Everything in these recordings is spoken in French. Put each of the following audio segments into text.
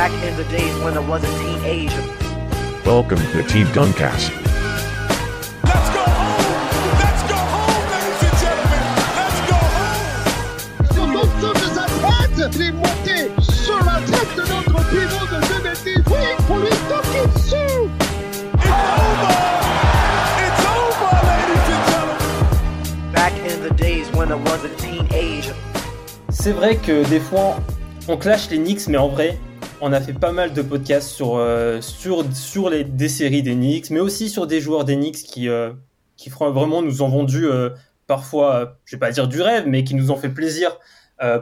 Back in the days when I was a teenager. Welcome to Team Duncast. Let's go home! Let's go home, ladies and gentlemen! Let's go home! Sur l'ensemble de sa tête, est monté sur la tête de notre pivot de 2010. Oui, pour lui toquer dessus. It's over! It's over, ladies and gentlemen! Back in the days when I was a teenager. C'est vrai que des fois, on clash les Knicks, mais en vrai, on a fait pas mal de podcasts sur, euh, sur, sur les, des séries Knicks, mais aussi sur des joueurs Knicks qui, euh, vraiment nous ont vendu euh, parfois, je vais pas dire du rêve, mais qui nous ont fait plaisir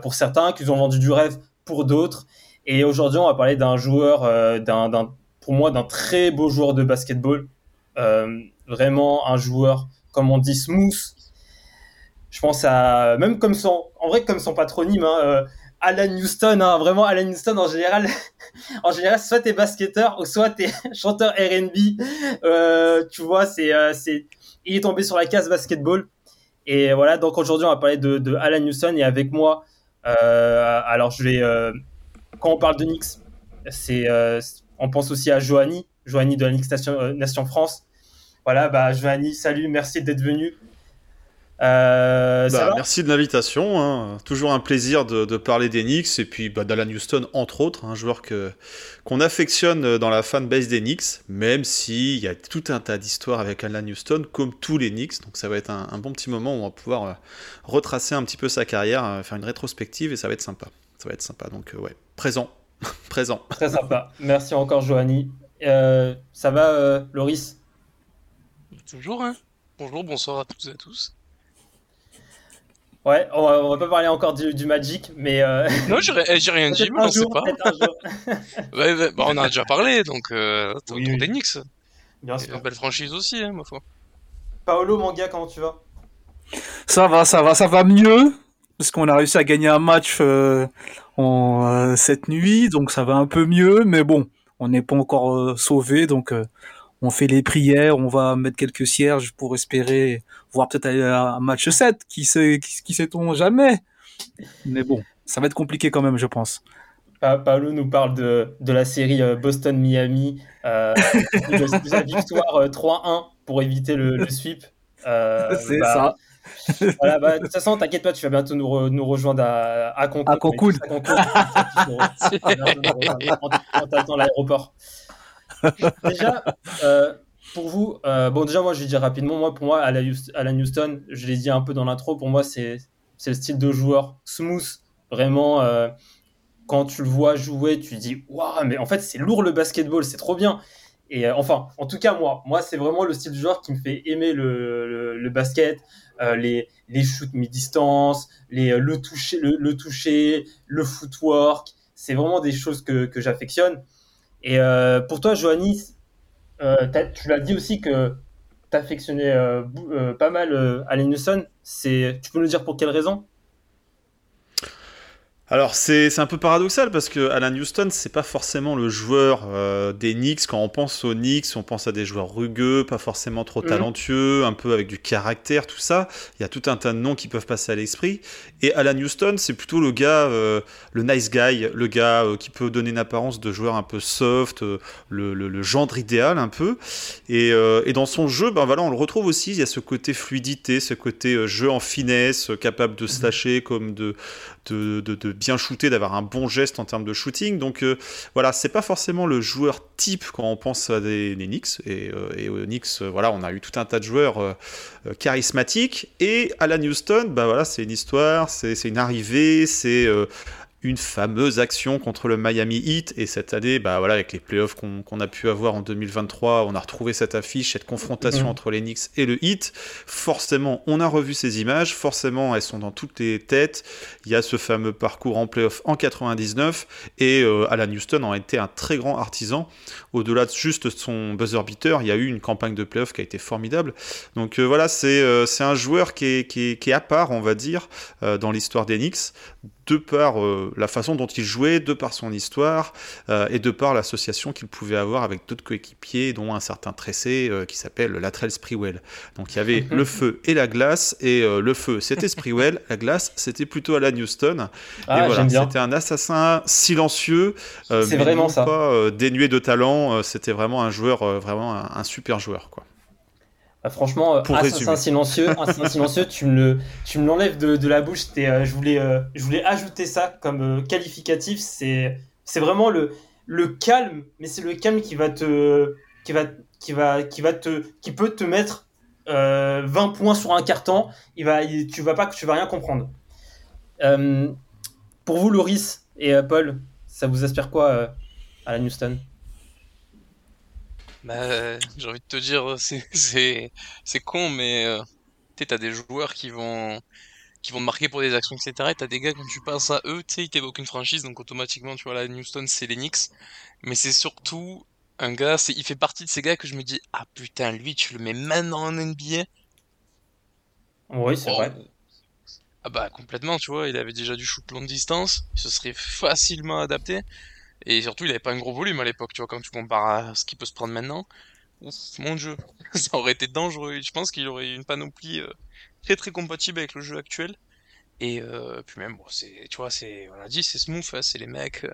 pour certains, qui nous ont vendu du rêve pour d'autres. Et aujourd'hui, on va parler d'un joueur, pour moi, d'un très beau joueur de basketball. Vraiment un joueur, comme on dit, smooth. Je pense à, même comme son, en vrai, comme son patronyme, hein, Alan Houston, hein, vraiment Alan Houston en général, en général, soit t'es basketteur ou soit t'es chanteur R&B. Euh, tu vois, c'est, euh, c'est, il est tombé sur la case basketball. Et voilà, donc aujourd'hui, on va parler de, de Alan Houston et avec moi, euh, alors je vais, quand on parle de Knicks, c'est, on pense aussi à Johanny, Johanny de la Knicks Nation, Nation France. Voilà, bah Johanny, salut, merci d'être venu. Euh, Bah, merci de l'invitation. hein. Toujours un plaisir de, de parler des Knicks et puis bah, d'Alan Houston, entre autres, un joueur que, qu'on affectionne dans la fanbase des Knicks, même s'il y a tout un tas d'histoires avec Alan Houston, comme tous les Knicks. Donc ça va être un, un bon petit moment où on va pouvoir euh, retracer un petit peu sa carrière, euh, faire une rétrospective et ça va être sympa. Ça va être sympa. Donc euh, ouais, présent. présent. Très sympa. Merci encore, Johanny. Euh, ça va, euh, Loris? Toujours, hein Bonjour, bonsoir à toutes et à tous. Ouais, on va, on va pas parler encore du, du Magic, mais euh, Non, j'ai ri- j'ai rien dit, mais on sait jour, pas. peut-être un jour. Ouais, ouais, bah, on en a déjà parlé, donc euh, Oui, oui. des Knicks. Bien C'est une sûr. belle franchise aussi, hein, ma foi. Paolo, mon gars, comment tu vas? Ça va, ça va, ça va mieux. Parce qu'on a réussi à gagner un match euh, en, euh, cette nuit, donc ça va un peu mieux. Mais bon, on n'est pas encore euh, sauvé, donc euh, on fait les prières, on va mettre quelques cierges pour espérer voir peut-être un match 7, qui sait, qui, qui sait-on jamais. Mais bon, ça va être compliqué quand même, je pense. Pa- Paolo nous parle de, de la série euh, Boston-Miami, euh, de, sa victoire euh, 3-1 pour éviter le, le sweep. Euh, C'est bah, ça. Voilà, bah, de toute façon, t'inquiète pas, tu vas bientôt nous, re- nous rejoindre à, à Cancun. À Cancun. En t'attendant à l'aéroport. Déjà, euh, pour vous, euh, bon, déjà, moi, je vais dire rapidement, moi, pour moi, Alan Houston, je l'ai dit un peu dans l'intro, pour moi, c'est le style de joueur smooth, vraiment. euh, quand tu le vois jouer, tu dis, waouh, mais en fait, c'est lourd le basketball, c'est trop bien. Et enfin, en tout cas, moi, moi, c'est vraiment le style de joueur qui me fait aimer le, le, basket, les, les shoots mi-distance, les, le, toucher, le, le toucher, le footwork. C'est vraiment des choses que, que j'affectionne. Et euh, pour toi, Johanny, euh, tu l'as dit aussi que tu affectionnais euh, pas mal Allen. C'est, tu peux nous dire pour quelle raison? Alors c'est c'est un peu paradoxal parce que Alan Houston c'est pas forcément le joueur euh, des Knicks. Quand on pense aux Knicks on pense à des joueurs rugueux pas forcément trop Mhm. talentueux un peu avec du caractère tout ça. Il y a tout un tas de noms qui peuvent passer à l'esprit. Et Alan Houston c'est plutôt le gars euh, le nice guy le gars euh, qui peut donner une apparence de joueur un peu soft euh, le, le- le gendre idéal un peu. Et, euh, et dans son jeu ben voilà on le retrouve aussi. Il y a ce côté fluidité ce côté euh, jeu en finesse capable de se lâcher comme de de, bien shooter, d'avoir un bon geste en termes de shooting. Donc euh, voilà, c'est pas forcément le joueur type quand on pense à des, des Knicks. Et, euh, et aux Knicks, euh, voilà, on a eu tout un tas de joueurs euh, euh, charismatiques. Et Alan Houston, bah voilà, c'est une histoire, c'est une arrivée, c'est une fameuse action contre le Miami Heat. Et cette année, bah voilà, avec les playoffs qu'on a pu avoir en 2023, on a retrouvé cette affiche, cette confrontation Mhm. entre les Knicks et le Heat. Forcément, on a revu ces images. Forcément, elles sont dans toutes les têtes. Il y a ce fameux parcours en playoff en 99 et euh, Alan Houston en a été un très grand artisan. Au-delà de juste son buzzer beater, il y a eu une campagne de playoff qui a été formidable. Donc euh, voilà, c'est euh, c'est un joueur qui est, qui, est, qui est à part, on va dire, dans l'histoire des Knicks de par euh, la façon dont il jouait, de par son histoire euh, et de par l'association qu'il pouvait avoir avec d'autres coéquipiers, dont un certain Tressé euh, qui s'appelle Latrell Sprewell. Donc il y avait le feu et la glace, et le feu c'était Sprewell, la glace c'était plutôt Alan Houston. Ah, et voilà, c'était un assassin silencieux, mais vraiment non ça. pas dénué de talent. c'était vraiment un joueur, vraiment un, un super joueur quoi. Ah, franchement, euh, Pour assassin résumer. silencieux, assassin silencieux, tu me le, tu me l'enlèves de, de la bouche. Euh, je voulais, euh, je voulais ajouter ça comme euh, qualificatif. C'est, c'est vraiment le, le calme, mais c'est le calme qui va te, qui va, qui va, qui va te, qui peut te mettre euh, 20 points sur un carton. Il va, il- tu vas pas, tu vas rien comprendre. Euh, pour vous, Loris et euh, Paul, ça vous aspire quoi euh, à la Houston? Bah, j'ai envie de te dire, c'est c'est c'est con, mais euh, tu t'as des joueurs qui vont qui vont marquer pour des actions, etc. Et t'as des gars quand tu penses à eux, tu sais, ils t'évoquent une franchise, donc automatiquement, tu vois, la Houston, c'est les Knicks. Mais c'est surtout un gars, il fait partie de ces gars que je me dis, ah putain, lui, tu le mets maintenant en NBA. Oui, c'est Oh. vrai. Ah bah complètement, tu vois, il avait déjà du shoot longue distance, il se serait facilement adapté. Et surtout, il avait pas un gros volume à l'époque, tu vois, quand tu compares à ce qu'il peut se prendre maintenant. Ouf, mon dieu, ça aurait été dangereux. Je pense qu'il aurait eu une panoplie euh, très très compatible avec le jeu actuel. Et euh, puis même, bon, c'est, tu vois, c'est, on l'a dit, c'est smooth, hein, c'est les mecs, euh,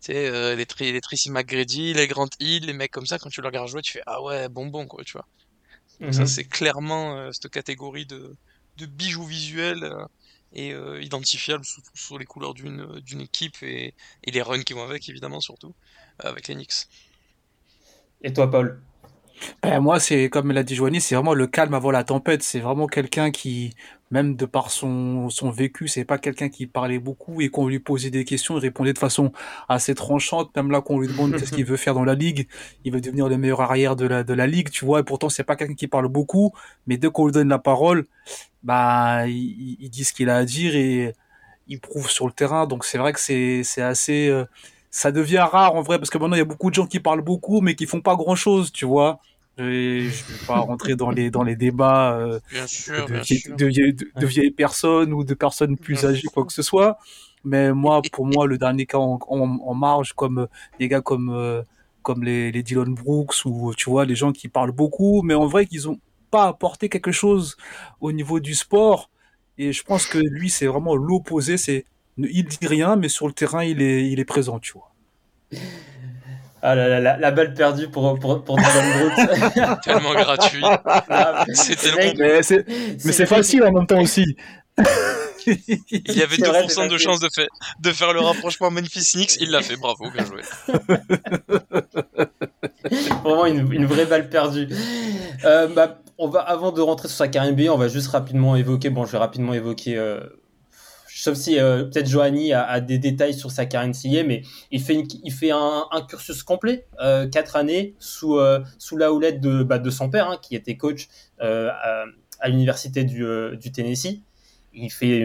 tu sais, euh, les, Tri- les Tracy McGrady, les Grant Hill, les mecs comme ça, quand tu les regardes jouer, tu fais, ah ouais, bonbon, quoi, tu vois. Donc ça, Mhm. c'est clairement euh, cette catégorie de, de bijoux visuels euh, et euh, identifiables sous, sous les couleurs d'une d'une équipe et, et les runs qui vont avec, évidemment, surtout, euh, avec les Knicks. Et toi, Paul? Ben, moi, c'est comme l'a dit Joanie, c'est vraiment le calme avant la tempête. C'est vraiment quelqu'un qui, même de par son, son vécu, c'est pas quelqu'un qui parlait beaucoup et qu'on lui posait des questions, il répondait de façon assez tranchante. Même là, qu'on lui demande qu'est-ce qu'il veut faire dans la ligue, il veut devenir le meilleur arrière de la, de la ligue, tu vois. Et pourtant, c'est pas quelqu'un qui parle beaucoup, mais dès qu'on lui donne la parole, bah, il, dit ce qu'il a à dire et il prouve sur le terrain. Donc, c'est vrai que c'est, c'est assez, euh, ça devient rare en vrai parce que maintenant il y a beaucoup de gens qui parlent beaucoup mais qui font pas grand chose, tu vois. Et je vais pas rentrer dans les dans les débats euh, Bien sûr, de, bien vieilles- sûr. de vieilles, de- de vieilles personnes ou de personnes plus Bien âgées quoi que ce soit. Mais moi, pour moi, le dernier cas en, en, en marge, comme euh, des gars comme euh, comme les, les Dylan Brooks ou tu vois les gens qui parlent beaucoup, mais en vrai qu'ils ont pas apporté quelque chose au niveau du sport. Et je pense que lui, c'est vraiment l'opposé. C'est il dit rien, mais sur le terrain, il est il est présent, tu vois. Ah là là, la, la balle perdue pour, pour, pour. Tellement gratuit. Ah, C'est ce tellement- Mais c'est mais c'est facile en même temps aussi. Il y avait C'est vrai, 2% c'est de chance de, fait, de faire le rapprochement Memphis-Knicks, il l'a fait, bravo, bien joué. Vraiment une, une vraie balle perdue. Euh, bah, on va, avant de rentrer sur sa carrière NBA, on va juste rapidement évoquer. Bon, je vais rapidement évoquer. Euh, sauf si euh, peut-être Johanny a, des détails sur sa carrière NCAA, mais il fait, il fait un, cursus complet, euh, quatre années sous, euh, sous la houlette de, bah, de son père, hein, qui était coach à, l'université du, Tennessee. Il fait,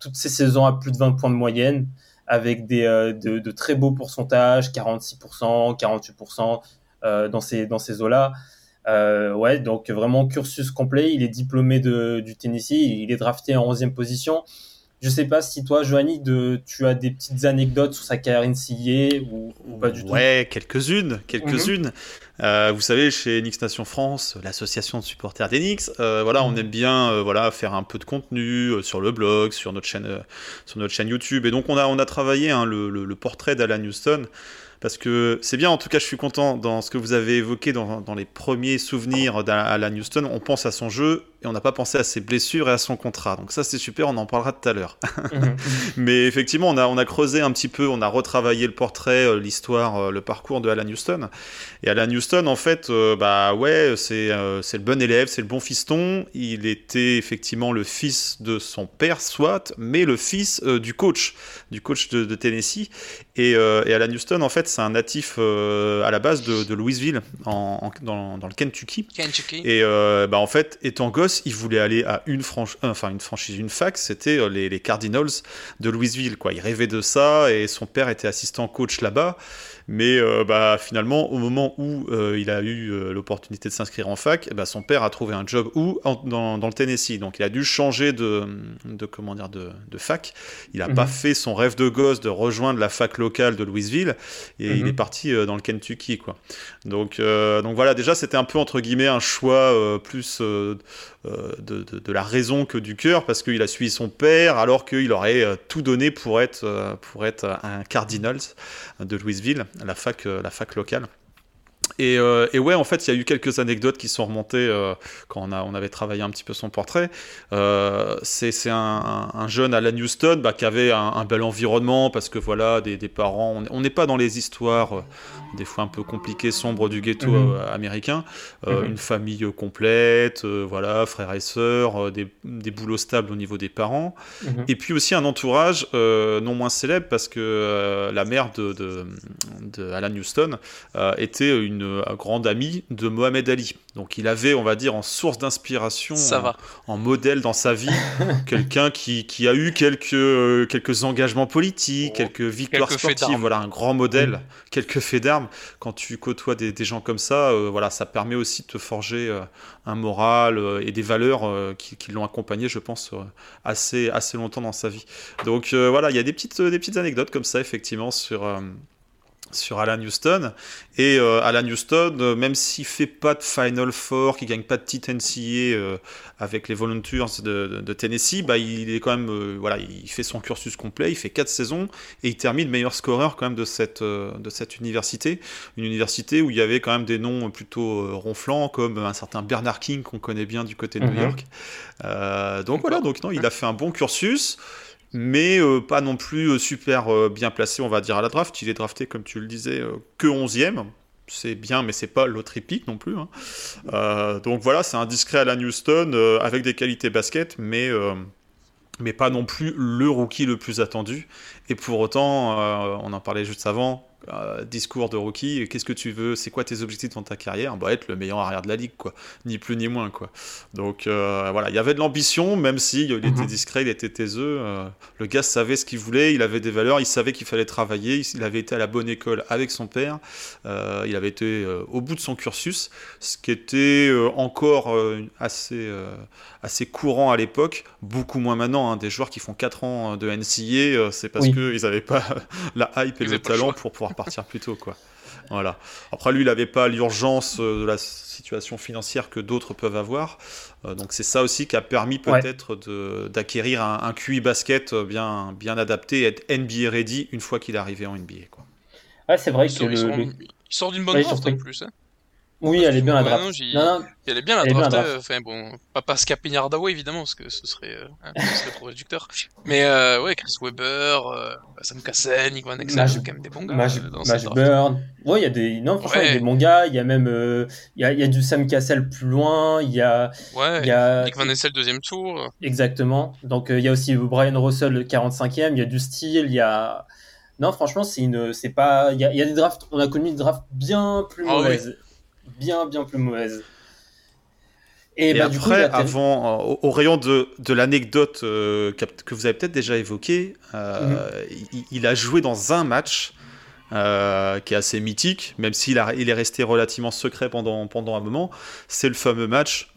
toutes ces saisons à plus de 20 points de moyenne, avec de, très beaux pourcentages, 46%, 48% euh, dans ces, dans ces eaux-là. Donc vraiment cursus complet. Il est diplômé du Tennessee. Il est drafté en 11e position. Je sais pas si toi, Joanny, de, tu as des petites anecdotes sur sa carrière NCAA ou, ou pas du tout. Ouais, quelques-unes, quelques-unes. Euh, vous savez, chez Knicks Nation France, l'association de supporters des Knicks, euh, voilà, on aime bien, euh, voilà, faire un peu de contenu sur le blog, sur notre chaîne, sur notre chaîne YouTube. Et donc, on a, on a travaillé hein, le, le- le portrait d'Alan Houston. Parce que c'est bien, en tout cas, je suis content dans ce que vous avez évoqué dans, dans les premiers souvenirs d'Alan Houston. On pense à son jeu et on n'a pas pensé à ses blessures et à son contrat. Donc, ça, c'est super, on en parlera tout à l'heure. Mhm. Mais effectivement, on a, on a creusé un petit peu, on a retravaillé le portrait, euh, l'histoire, euh, le parcours de Alan Houston. Et Alan Houston, en fait, euh, bah ouais, c'est euh, c'est le bon élève, c'est le bon fiston. Il était effectivement le fils de son père, soit, mais le fils euh, du coach, du coach de, de Tennessee. Et, euh, et Alan Houston, en fait, c'est un natif euh, à la base de, de Louisville, en, en- dans, dans le Kentucky. Kentucky. Et euh, bah, en fait, étant gosse, il voulait aller à une, euh, enfin, une franchise, une fac, c'était euh, les, les Cardinals de Louisville. Quoi. Il rêvait de ça et son père était assistant coach là-bas. Mais euh, bah, finalement, au moment où euh, il a eu euh, l'opportunité de s'inscrire en fac, eh bah, son père a trouvé un job où En- dans, dans le Tennessee. Donc il a dû changer de, de, comment dire, de, de fac. Il n'a Mhm. pas fait son rêve de gosse de rejoindre la fac locale de Louisville et il Mhm. est parti dans le Kentucky. Quoi. Donc, donc voilà, déjà c'était un peu entre guillemets un choix plus de, de- de la raison que du cœur parce qu'il a suivi son père alors qu'il aurait tout donné pour être, pour être un Cardinals de Louisville, la fac, euh, la fac locale. Et, euh, et ouais, en fait, il y a eu quelques anecdotes qui sont remontées euh, quand on, a, on avait travaillé un petit peu son portrait. Euh, c'est un, un- un jeune Alan Houston bah, qui avait un, un bel environnement parce que voilà, des, des parents. on- n'est pas dans les histoires des fois un peu compliquées, sombres du ghetto Mhm. américain. Mhm. Une famille complète, voilà, frères et sœurs, des, des boulots stables au niveau des parents. Mhm. Et puis aussi un entourage non moins célèbre parce que la mère de, de, de Alan Houston était une euh, grande amie de Mohamed Ali. Donc il avait, on va dire, en source d'inspiration, en, modèle dans sa vie, quelqu'un qui, qui a eu quelques, euh, quelques engagements politiques, Oh, quelques victoires quelques sportives, voilà, un grand modèle, quelques faits d'armes. Quand tu côtoies des, des gens comme ça, euh, voilà, ça permet aussi de te forger euh, un moral euh, et des valeurs qui, qui l'ont accompagné, je pense, assez, assez longtemps dans sa vie. Donc voilà, il y a des petites, des petites anecdotes comme ça, effectivement, sur, sur Alan Houston. Et euh, Alan Houston, euh, même s'il fait pas de Final Four, qu'il gagne pas de titre NCAA euh, avec les Volunteers de, de- de Tennessee, bah, il est quand même, voilà, il fait son cursus complet, il fait quatre saisons et il termine meilleur scoreur quand même de cette, de cette université. Une université où il y avait quand même des noms plutôt ronflants comme un certain Bernard King qu'on connaît bien du côté de New Mhm. York. Donc voilà, donc non, il a fait un bon cursus mais euh, pas non plus euh, super euh, bien placé, on va dire, à la draft. Il est drafté, comme tu le disais, que 11e. C'est bien, mais c'est pas l'autre épique non plus. hein. Donc voilà, c'est un discret Alan Houston avec des qualités basket, mais, mais pas non plus le rookie le plus attendu. Et pour autant, on en parlait juste avant, euh, discours de rookie, qu'est-ce que tu veux, c'est quoi tes objectifs dans ta carrière? Bah être le meilleur arrière de la ligue, quoi. Ni plus ni moins, quoi. Donc euh, voilà, il y avait de l'ambition, même si il était Mhm. discret, il était taiseux. euh, le gars savait ce qu'il voulait, il avait des valeurs, il savait qu'il fallait travailler, il- avait été à la bonne école avec son père, euh, il avait été euh, au bout de son cursus, ce qui était euh, encore euh, assez, euh, assez courant à l'époque, beaucoup moins maintenant. hein. Des joueurs qui font 4 ans de NCA, euh, c'est parce Oui. qu'ils n'avaient pas la hype et le talent pour pouvoir partir plus tôt, quoi. Voilà. Après, lui, il n'avait pas l'urgence euh, de la situation financière que d'autres peuvent avoir. Euh, donc, c'est ça aussi qui a permis Ouais. peut-être de- d'acquérir un, un QI basket euh, bien, bien adapté et être NBA ready une fois qu'il est arrivé en NBA. Quoi. Ouais, c'est vrai Il que sort, le, il sort- le- il sort d'une bonne Ouais, draft en plus. hein. Oui, elle est bien la draft. non, j'ai- Non, non, Elle est bien la Elle bien, draft. Enfin bon, pas Pascal Hardaway évidemment, parce que ce serait, euh, hein, ce serait trop réducteur. Mais euh, ouais, Chris Webber, euh, Sam Cassel, Nick Van Exel, Maj- quand même des bons gars Maj, euh, dans Maj. Burn. Ouais, il y a des, non, franchement, il y a des bons gars. Il y a même, euh, il y a, il y a du Sam Cassel plus loin. Il y a, Ouais, il y a, Nick Van Exel deuxième tour. exactement. Donc, il y a aussi Brian Russell, le 45e. Il y a du style. Il y a, non, franchement, c'est une, c'est pas, il y a, il y a des drafts, on a connu des drafts bien plus Ah oui. Bien, bien plus mauvaises. Et, Et bah, du coup, il après, avant, euh, au, au rayon de, de l'anecdote euh, que vous avez peut-être déjà évoquée, euh, il, il a joué dans un match qui est assez mythique, même s'il il est resté relativement secret pendant, pendant un moment. C'est le fameux match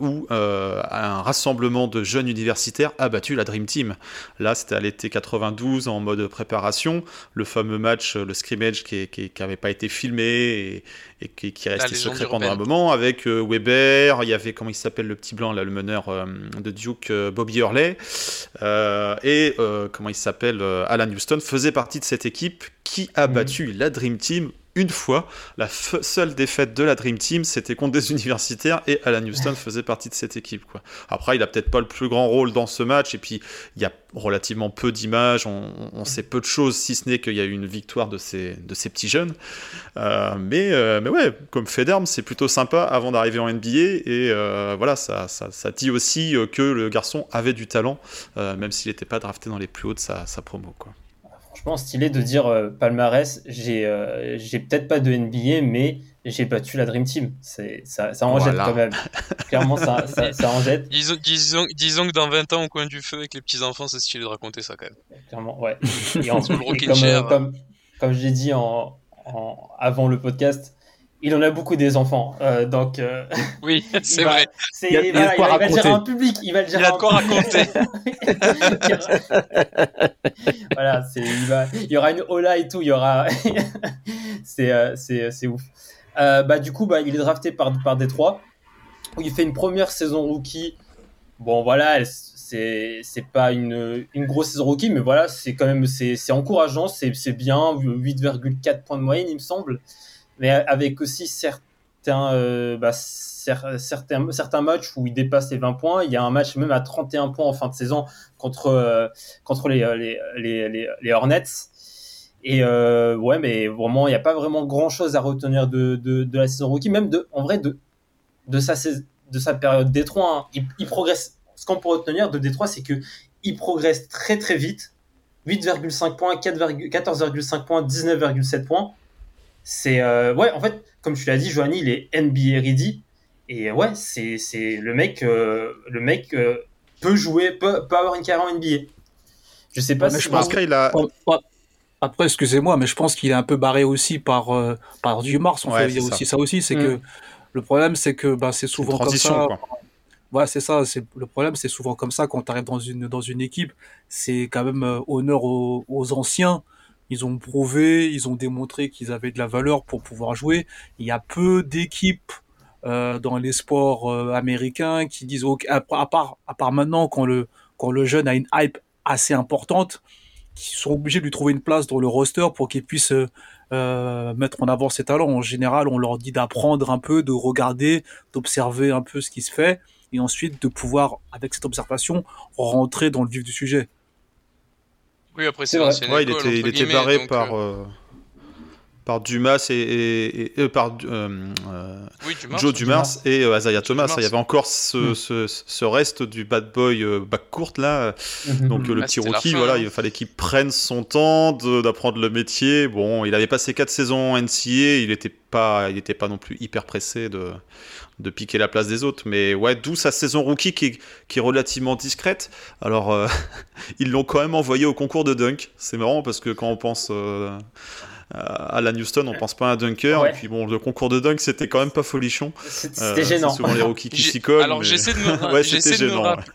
où un rassemblement de jeunes universitaires a battu la Dream Team. Là, c'était à l'été 92 en mode préparation. Le fameux match, le scrimmage qui n'avait pas été filmé et, et qui, qui est La resté légende secret pendant un moment avec euh, Weber. Il y avait, comment il s'appelle le petit blanc, là, le meneur euh, de Duke, euh, Bobby Hurley. Euh, et euh, comment il s'appelle euh, Alan Houston faisait partie de cette équipe qui a Mhm. battu la Dream Team une fois. La seule défaite de la Dream Team, c'était contre des universitaires et Alan Houston faisait partie de cette équipe. Quoi. Après, il a peut-être pas le plus grand rôle dans ce match et puis il y a relativement peu d'images, on, on sait peu de choses si ce n'est qu'il y a eu une victoire de ces, de ces petits jeunes. Euh, mais, euh, mais ouais, comme d'armes, c'est plutôt sympa avant d'arriver en NBA et euh, voilà, ça, ça, ça dit aussi que le garçon avait du talent, même s'il n'était pas drafté dans les plus hauts de sa, sa promo. Quoi. Je pense stylé de dire euh, palmarès, j'ai euh, j'ai peut-être pas de NBA, mais j'ai battu la Dream Team. C'est ça, ça en jette quand même. Clairement, ça, ça, ça en jette. Disons, disons, disons que dans 20 ans, au coin du feu, avec les petits-enfants, c'est stylé de raconter ça quand même. Clairement, ouais. Et, en- et comme, euh, Chair. comme, comme je l'ai dit en, en- avant le podcast, il en a beaucoup des enfants. Euh, donc, euh, Oui, c'est il va- vrai. Il a- il a il va- il va le dire à un raconter. public. Il va le dire Il a de quoi raconter. voilà, il, va, il y aura une Ola et tout, il y aura. c'est, euh, c'est, c'est ouf. Euh, bah, du coup, bah, il est drafté par, par Détroit, où il fait une première saison rookie. Bon, voilà, c'est, c'est pas une, une grosse saison rookie, mais voilà, c'est quand même c'est, c'est encourageant, c'est, c'est bien, 8,4 points de moyenne, il me semble. Mais avec aussi certains, euh, bah, cer- certains, certains matchs où il dépasse les 20 points. Il y a un match même à 31 points en fin de saison contre, euh, contre les, les, Hornets. Et euh, ouais, mais vraiment, il n'y a pas vraiment grand chose à retenir de, de, la saison rookie, même de, en vrai, de, de, sa, de sa période Détroit. hein. Il, progresse. Ce qu'on peut retenir de Détroit, c'est que il progresse très très vite. 8,5 points, 4,- 14,5 points, 19,7 points. C'est euh, ouais, en fait, comme tu l'as dit, Johanny, il est NBA ready. Et ouais, c'est c'est le mec, euh, le mec euh, peut jouer, peut, peut avoir une carrière en NBA. Je sais pas Ouais, mais si je Je pense qu'il a. Oh, oh, Après, excusez-moi, mais je pense qu'il est un peu barré aussi par, euh, par du Mars. En Ouais, fait, il y a c'est ça. aussi ça aussi, c'est Mm. que le problème, c'est que bah, c'est souvent comme transition, ça. quoi. Ouais, c'est ça. C'est le problème, c'est souvent comme ça quand tu arrives dans une dans une équipe. C'est quand même euh, honneur aux, aux anciens. Ils ont prouvé, ils ont démontré qu'ils avaient de la valeur pour pouvoir jouer. Il y a peu d'équipes euh, dans les sports euh, américains qui disent ok, à, part à part maintenant quand le le jeune a une hype assez importante, qui sont obligés de lui trouver une place dans le roster pour qu'il puisse euh, mettre en avant ses talents. En général, on leur dit d'apprendre un peu, de regarder, d'observer un peu ce qui se fait, et ensuite de pouvoir, avec cette observation, rentrer dans le vif du sujet. Oui, après, C'est vrai. Ouais, il était, il barré donc, par, euh, euh, par Dumas et, et- et- euh, par euh, oui, Dumas, Joe. Dumas et euh, Isaiah Thomas. Dumas. Il y avait encore ce, Mm. ce, ce reste du bad boy euh, backcourt là. Mhm. Donc le Ah, petit rookie, fin, voilà, hein. il fallait qu'il prenne son temps d'apprendre le métier. Bon, il avait passé quatre saisons en NCA, il n'était pas, il était pas non plus hyper pressé de, de piquer la place des autres. Mais ouais, d'où sa saison rookie qui est, qui est relativement discrète. Alors, euh, ils l'ont quand même envoyé au concours de dunk. C'est marrant parce que quand on pense euh, à Alan Houston, on pense pas à un dunker. Ouais. Et puis bon, le concours de dunk, c'était quand même pas folichon. Euh, C'était gênant. C'est souvent les rookies qui J'ai- s'y collent. Alors mais- j'essaie de me, ouais, j'essaie de me gênant. rapp-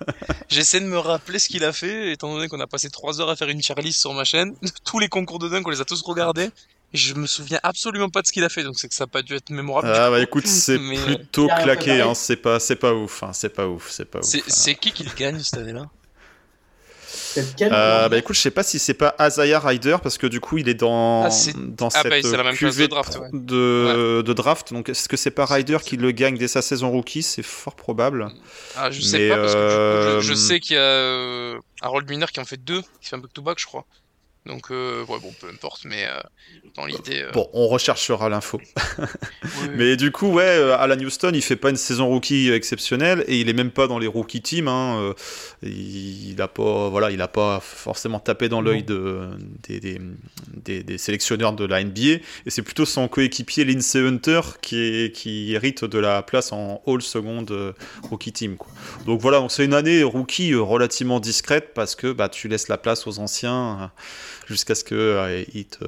j'essaie de me rappeler ce qu'il a fait, étant donné qu'on a passé trois heures à faire une tier list sur ma chaîne. Tous les concours de dunk, on les a tous regardés. Je me souviens absolument pas de ce qu'il a fait, donc c'est que ça a pas dû être mémorable. Ah bah écoute, c'est Mais, euh, plutôt claqué, hein, c'est pas, c'est pas ouf, hein, c'est pas ouf, c'est pas ouf. C'est, hein. c'est qui qui le gagne cette année-là? Euh, bah écoute, je sais pas si c'est pas Azaya Ryder parce que du coup il est dans Ah, c'est- dans ah, cette bah, c'est la même place de cuvée draft, ouais. de, de draft. Donc est-ce que c'est pas Ryder qui le gagne dès sa saison rookie? C'est fort probable. Ah, je sais Mais, pas, parce que du coup, je, je euh, sais qu'il y a euh, Harold Miner qui en fait deux, qui fait un back-to-back, je crois. Donc, euh, ouais, bon, peu importe, mais euh, dans l'idée. euh, Bon, on recherchera l'info. oui, oui. Mais du coup, ouais, Alan Houston, il fait pas une saison rookie exceptionnelle et il est même pas dans les rookie teams. Hein. Il, il a pas, voilà, il a pas forcément tapé dans l'œil de, des, des, des- des sélectionneurs de la NBA. Et c'est plutôt son coéquipier Lindsey Hunter qui, est, qui hérite de la place en All Second rookie team. quoi. Donc voilà, donc c'est une année rookie relativement discrète parce que bah, tu laisses la place aux anciens. Euh, jusqu'à ce qu'ils te,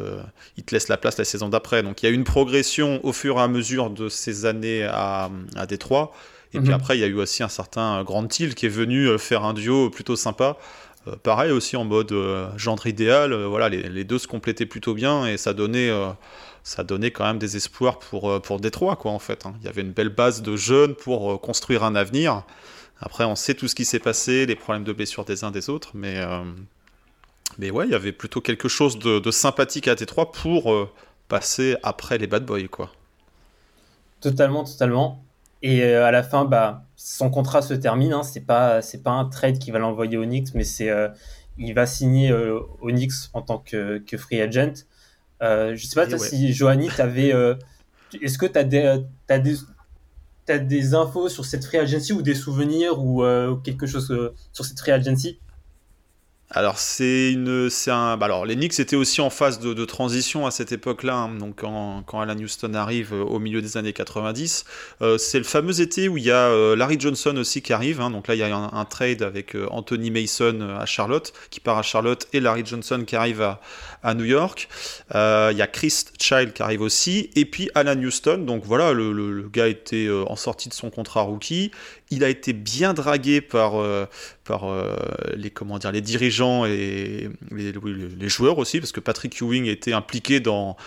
ils te laissent la place la saison d'après. Donc il y a eu une progression au fur et à mesure de ces années à, à Détroit. Et puis Mhm. après, il y a eu aussi un certain Grant Hill qui est venu euh, faire un duo plutôt sympa. Euh, pareil aussi en mode euh, gendre idéal. Euh, voilà, les, les deux se complétaient plutôt bien et ça donnait, euh, ça donnait quand même des espoirs pour, euh, pour Détroit, quoi, en fait. hein. Il y avait une belle base de jeunes pour euh, construire un avenir. Après, on sait tout ce qui s'est passé, les problèmes de blessures des uns des autres, mais, euh, mais ouais, il y avait plutôt quelque chose de, de sympathique à Détroit pour euh, passer après les bad boys, quoi. Totalement, totalement. Et euh, à la fin, bah, son contrat se termine. Hein, c'est pas, c'est pas un trade qui va l'envoyer au Knicks, mais c'est, euh, il va signer au Knicks en tant que, que free agent. Je sais pas ouais. si Johanny, t'avais, est-ce que t'as des, t'as des, t'as des infos sur cette free agency ou des souvenirs ou quelque chose sur cette free agency? Alors c'est une, c'est un. bah alors les Knicks étaient aussi en phase de, transition à cette époque-là. hein. donc quand, Alan Houston arrive euh, au milieu des années 90, euh, c'est le fameux été où il y a euh, Larry Johnson aussi qui arrive. hein. donc là il y a un, trade avec Anthony Mason à Charlotte, qui part à Charlotte, et Larry Johnson qui arrive à, New York. Il y a Chris Child qui arrive aussi, et puis Alan Houston. Donc voilà, le, le- gars était en sortie de son contrat rookie. Il a été bien dragué par, euh, par euh, les, comment dire, les dirigeants et les, joueurs aussi, parce que Patrick Ewing était impliqué dans,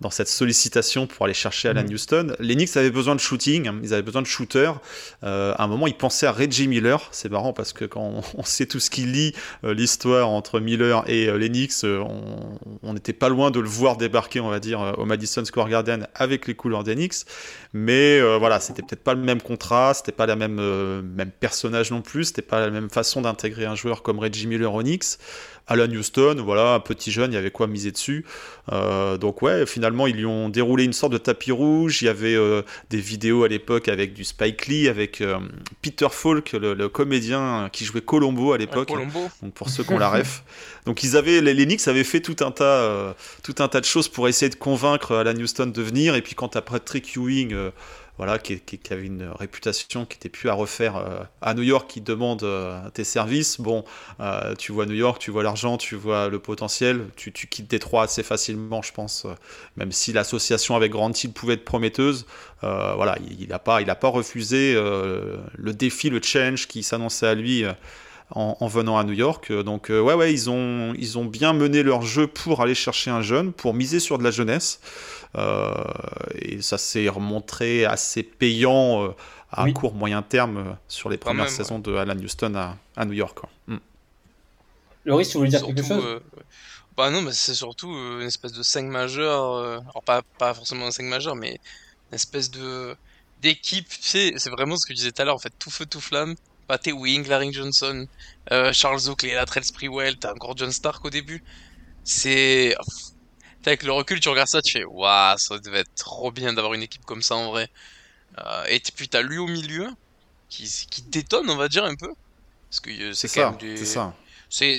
dans cette sollicitation pour aller chercher Alan Mhm. Houston. Les Knicks avaient besoin de shooting, hein, ils avaient besoin de shooters. Euh, à un moment, ils pensaient à Reggie Miller. C'est marrant parce que quand on, on sait tout ce qui lie euh, l'histoire entre Miller et euh, les Knicks, euh, on n'était pas loin de le voir débarquer, on va dire, euh, au Madison Square Garden avec les couleurs des Knicks. Mais voilà, c'était peut-être pas le même contrat, c'était pas la même, même personnage non plus, c'était pas la même façon d'intégrer un joueur comme Reggie Miller aux Knicks. Alan Houston, voilà, un petit jeune, il y avait quoi miser dessus. Euh, donc ouais, finalement, ils lui ont déroulé une sorte de tapis rouge. Il y avait euh, des vidéos à l'époque avec du Spike Lee, avec euh, Peter Falk, le, le comédien qui jouait Colombo à Ouais, l'époque. Colombo. Donc pour ceux qui ont la ref. Donc ils avaient, les, les Knicks avaient fait tout un tas, tout un tas de choses pour essayer de convaincre Alan Houston de venir. Et puis quand t'as Patrick Ewing, voilà, qui, avait une réputation qui était plus à refaire euh, à New York, qui demande euh, tes services. Bon, euh, tu vois New York, tu vois l'argent, tu vois le potentiel. Tu, quittes Détroit assez facilement, je pense. même si l'association avec Grant Hill pouvait être prometteuse, voilà, il n'a pas, pas refusé le défi, le challenge qui s'annonçait à lui. En, en venant à New York. Euh, Donc euh, ouais ouais, ils ont ils ont bien mené leur jeu pour aller chercher un jeune, pour miser sur de la jeunesse. Euh, et ça s'est remontré assez payant euh, à Oui. court moyen terme sur les premières même, saisons de Alan Houston à, à New York. Mm. Loris, tu voulais dire quelque Surtout, chose? euh, Bah non, mais c'est surtout euh, une espèce de 5 majeur. euh, Alors pas, pas forcément un 5 majeur, mais une espèce de d'équipe. Tu sais, c'est vraiment ce que je disais tout à l'heure. En fait, tout feu, tout flamme. Patty Wing, Larry Johnson, euh, Charles Oakley, Latrell Sprewell, t'as encore John Stark au début. C'est... Avec le recul, tu regardes ça, tu fais Waouh, ça devait être trop bien d'avoir une équipe comme ça en vrai. Euh, et puis t'as lui au milieu, qui, qui détonne, on va dire un peu. Parce que euh, C'est quand ça, même c'est ça.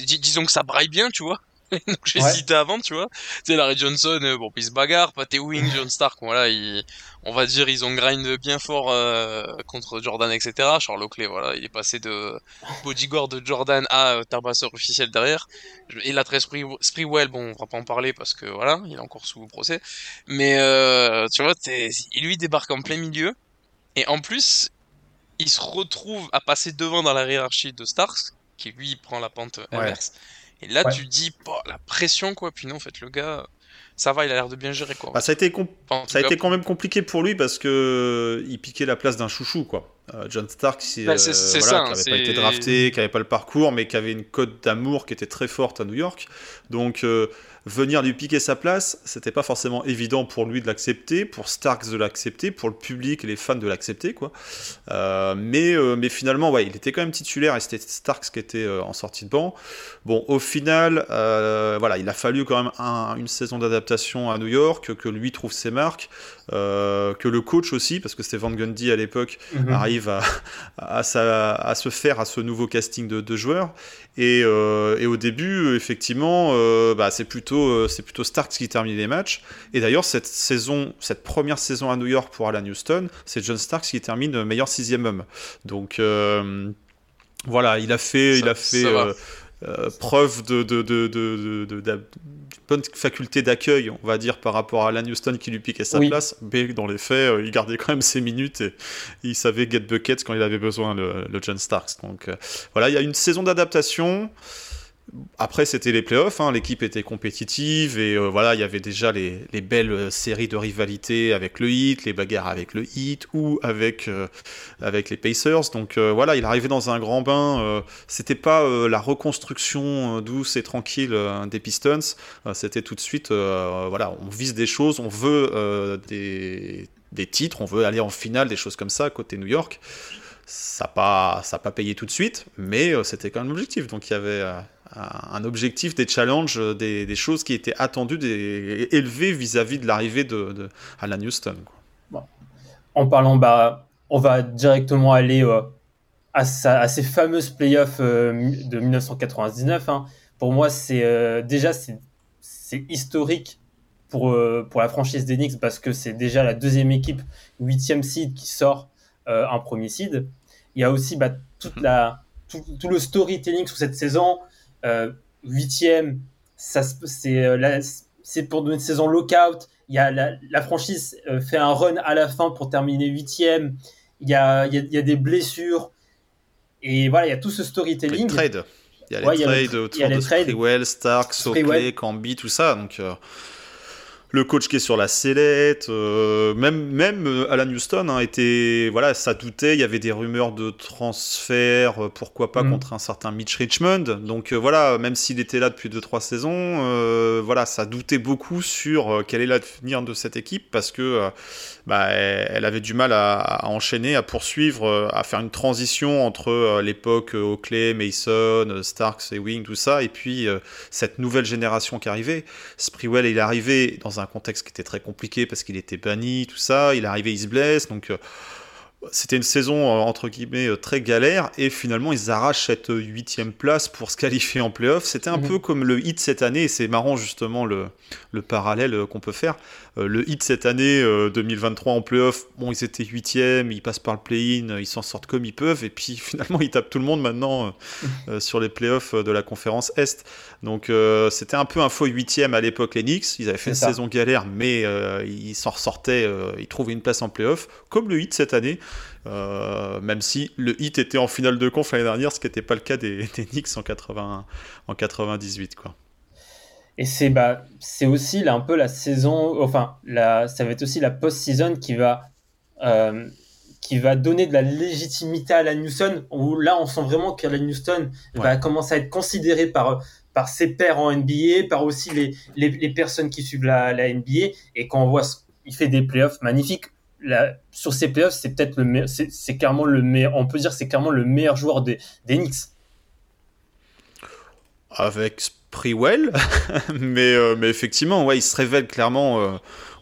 Dis- disons que ça braille bien, tu vois. Donc j'ai Ouais. cité avant, tu vois. Tu sais, Larry Johnson, euh, bon, puis il se bagarre, Patty Wing, John Stark, voilà, ils, on va dire, ils ont grind bien fort euh, contre Jordan, etc. Charles Oakley, voilà, il est passé de bodyguard de Jordan à euh, tabasseur officiel derrière. Et la très Sprewell, bon, on va pas en parler parce que voilà, il est encore sous procès. Mais euh, tu vois, il lui débarque en plein milieu. Et en plus, il se retrouve à passer devant dans la hiérarchie de Starks, qui lui prend la pente Ouais. Et là, Ouais. tu dis, bah, la pression, quoi. Puis non, en fait, le gars, ça va, il a l'air de bien gérer, quoi. Bah, ça a été Enfin, ça a été quand même compliqué pour lui parce que il piquait la place d'un chouchou quoi. Euh, John Stark, c'est, Bah, c'est- c'est voilà, ça, qui n'avait c'est- pas été drafté, qui n'avait pas le parcours, mais qui avait une cote d'amour qui était très forte à New York. Donc euh, venir lui piquer sa place, c'était pas forcément évident pour lui de l'accepter, pour Starks de l'accepter, pour le public et les fans de l'accepter quoi. Euh, mais euh, mais finalement ouais, il était quand même titulaire et c'était Starks qui était euh, en sortie de banc. Bon, au final, voilà, il a fallu quand même un- une saison d'adaptation à New York, que lui trouve ses marques, que le coach aussi, parce que c'était Van Gundy à l'époque, Mhm. arrive à, à, sa- à se faire à ce nouveau casting de, de joueurs. Et, et au début, effectivement, bah, c'est plutôt, euh, c'est plutôt Starks qui termine les matchs. Et d'ailleurs, cette saison, cette première saison à New York pour Alan Houston, c'est John Starks qui termine meilleur sixième homme. Donc euh, voilà, il a fait, Ça- il a fait euh, euh, preuve de, de, de, de, de- de- d'une bonne faculté d'accueil, on va dire, par rapport à Alan Houston qui lui piquait sa Oui. place. Mais dans les faits, euh, il gardait quand même ses minutes et il savait get buckets quand il avait besoin, le, le John Starks. Donc euh, voilà, il y a une saison d'adaptation. Après, c'était les playoffs, hein, l'équipe était compétitive et euh, voilà, il y avait déjà les, les belles euh, séries de rivalité avec le Heat, les bagarres avec le Heat ou avec, euh, avec les Pacers. Donc voilà, il arrivait dans un grand bain. c'était pas la reconstruction douce et tranquille des Pistons. C'était tout de suite, voilà, on vise des choses, on veut des, titres, on veut aller en finale, des choses comme ça côté New York. Ça n'a pas, pas payé tout de suite, mais c'était quand même l'objectif. Donc il y avait un objectif, des challenges, euh, des, des choses qui étaient attendues, des, élevées vis-à-vis de l'arrivée de, de Alan Houston. quoi. En parlant, bah, on va directement aller euh, à, sa- à ces fameuses playoffs euh, de 1999. hein. pour moi, c'est euh, déjà c'est c'est historique pour pour la franchise des Knicks parce que c'est déjà la deuxième équipe huitième seed qui sort un premier seed. Il y a aussi bah, toute la tout, tout le storytelling sur cette saison. Euh, Huitième, ça c'est euh, c'est pour une saison lockout. Il y a la, la franchise euh, fait un run à la fin pour terminer huitième. Il y a, il y, a, il y a des blessures. Et voilà, il y a tout ce Les storytelling. trades. Il y a Ouais, les il y a le trades tra- autour il y a les de trades. Sprewell, Stark, Sprewell. Camby, tout ça. Donc, euh, le coach qui est sur la sellette, euh, même, même euh, Alan Houston hein, était, voilà, ça doutait. Il y avait des rumeurs de transfert, euh, pourquoi pas Mhm. contre un certain Mitch Richmond. Donc euh, voilà, même s'il était là depuis 2-3 saisons, voilà, ça doutait beaucoup sur quel est l'avenir de cette équipe parce que bah, elle avait du mal à, à enchaîner, à poursuivre, à faire une transition entre l'époque Oakley, Mason, Starks et Wing, tout ça, et puis cette nouvelle génération qui arrivait. Sprewell, il est arrivé dans un contexte qui était très compliqué parce qu'il était banni, tout ça. Il est arrivé, il se blesse, donc euh, c'était une saison euh, entre guillemets euh, très galère et finalement ils arrachent cette huitième place pour se qualifier en playoff. C'était un Mhm. peu comme le hit cette année et c'est marrant justement le, le parallèle qu'on peut faire. Le hit cette année euh, 2023 en playoff, bon ils étaient huitièmes, ils passent par le play-in, ils s'en sortent comme ils peuvent et puis finalement ils tapent tout le monde maintenant euh, sur les playoffs de la conférence Est. Donc euh, c'était un peu un faux huitième à l'époque les Knicks. Ils avaient fait une ça. saison galère mais euh, ils s'en ressortaient, euh, ils trouvaient une place en playoff comme le hit cette année. Même si le hit était en finale de conf l'année dernière, ce qui n'était pas le cas des, des Knicks en, 80, en 98. Quoi. Et c'est bah, aussi là, un peu la saison, enfin, la, ça va être aussi la post-season qui va, qui va donner de la légitimité à Alan Houston, où là, on sent vraiment qu'Alan Houston va commencer à être considéré par, par ses pairs en NBA, par aussi les, les, les personnes qui suivent la, la NBA. Et quand on voit, il fait des playoffs magnifiques. Sur ces playoffs, c'est peut-être le c'est clairement le meilleur, on peut dire c'est clairement le meilleur joueur des, des Knicks. Avec Sprewell, mais, euh, mais effectivement, ouais, il se révèle clairement euh,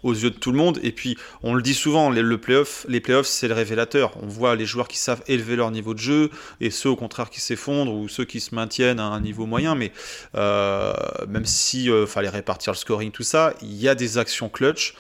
aux yeux de tout le monde. Et puis, on le dit souvent, les, le playoffs, c'est le révélateur. On voit les joueurs qui savent élever leur niveau de jeu et ceux au contraire qui s'effondrent ou ceux qui se maintiennent à un niveau moyen. Mais euh, même si fallait répartir le scoring, tout ça, il y a des actions clutch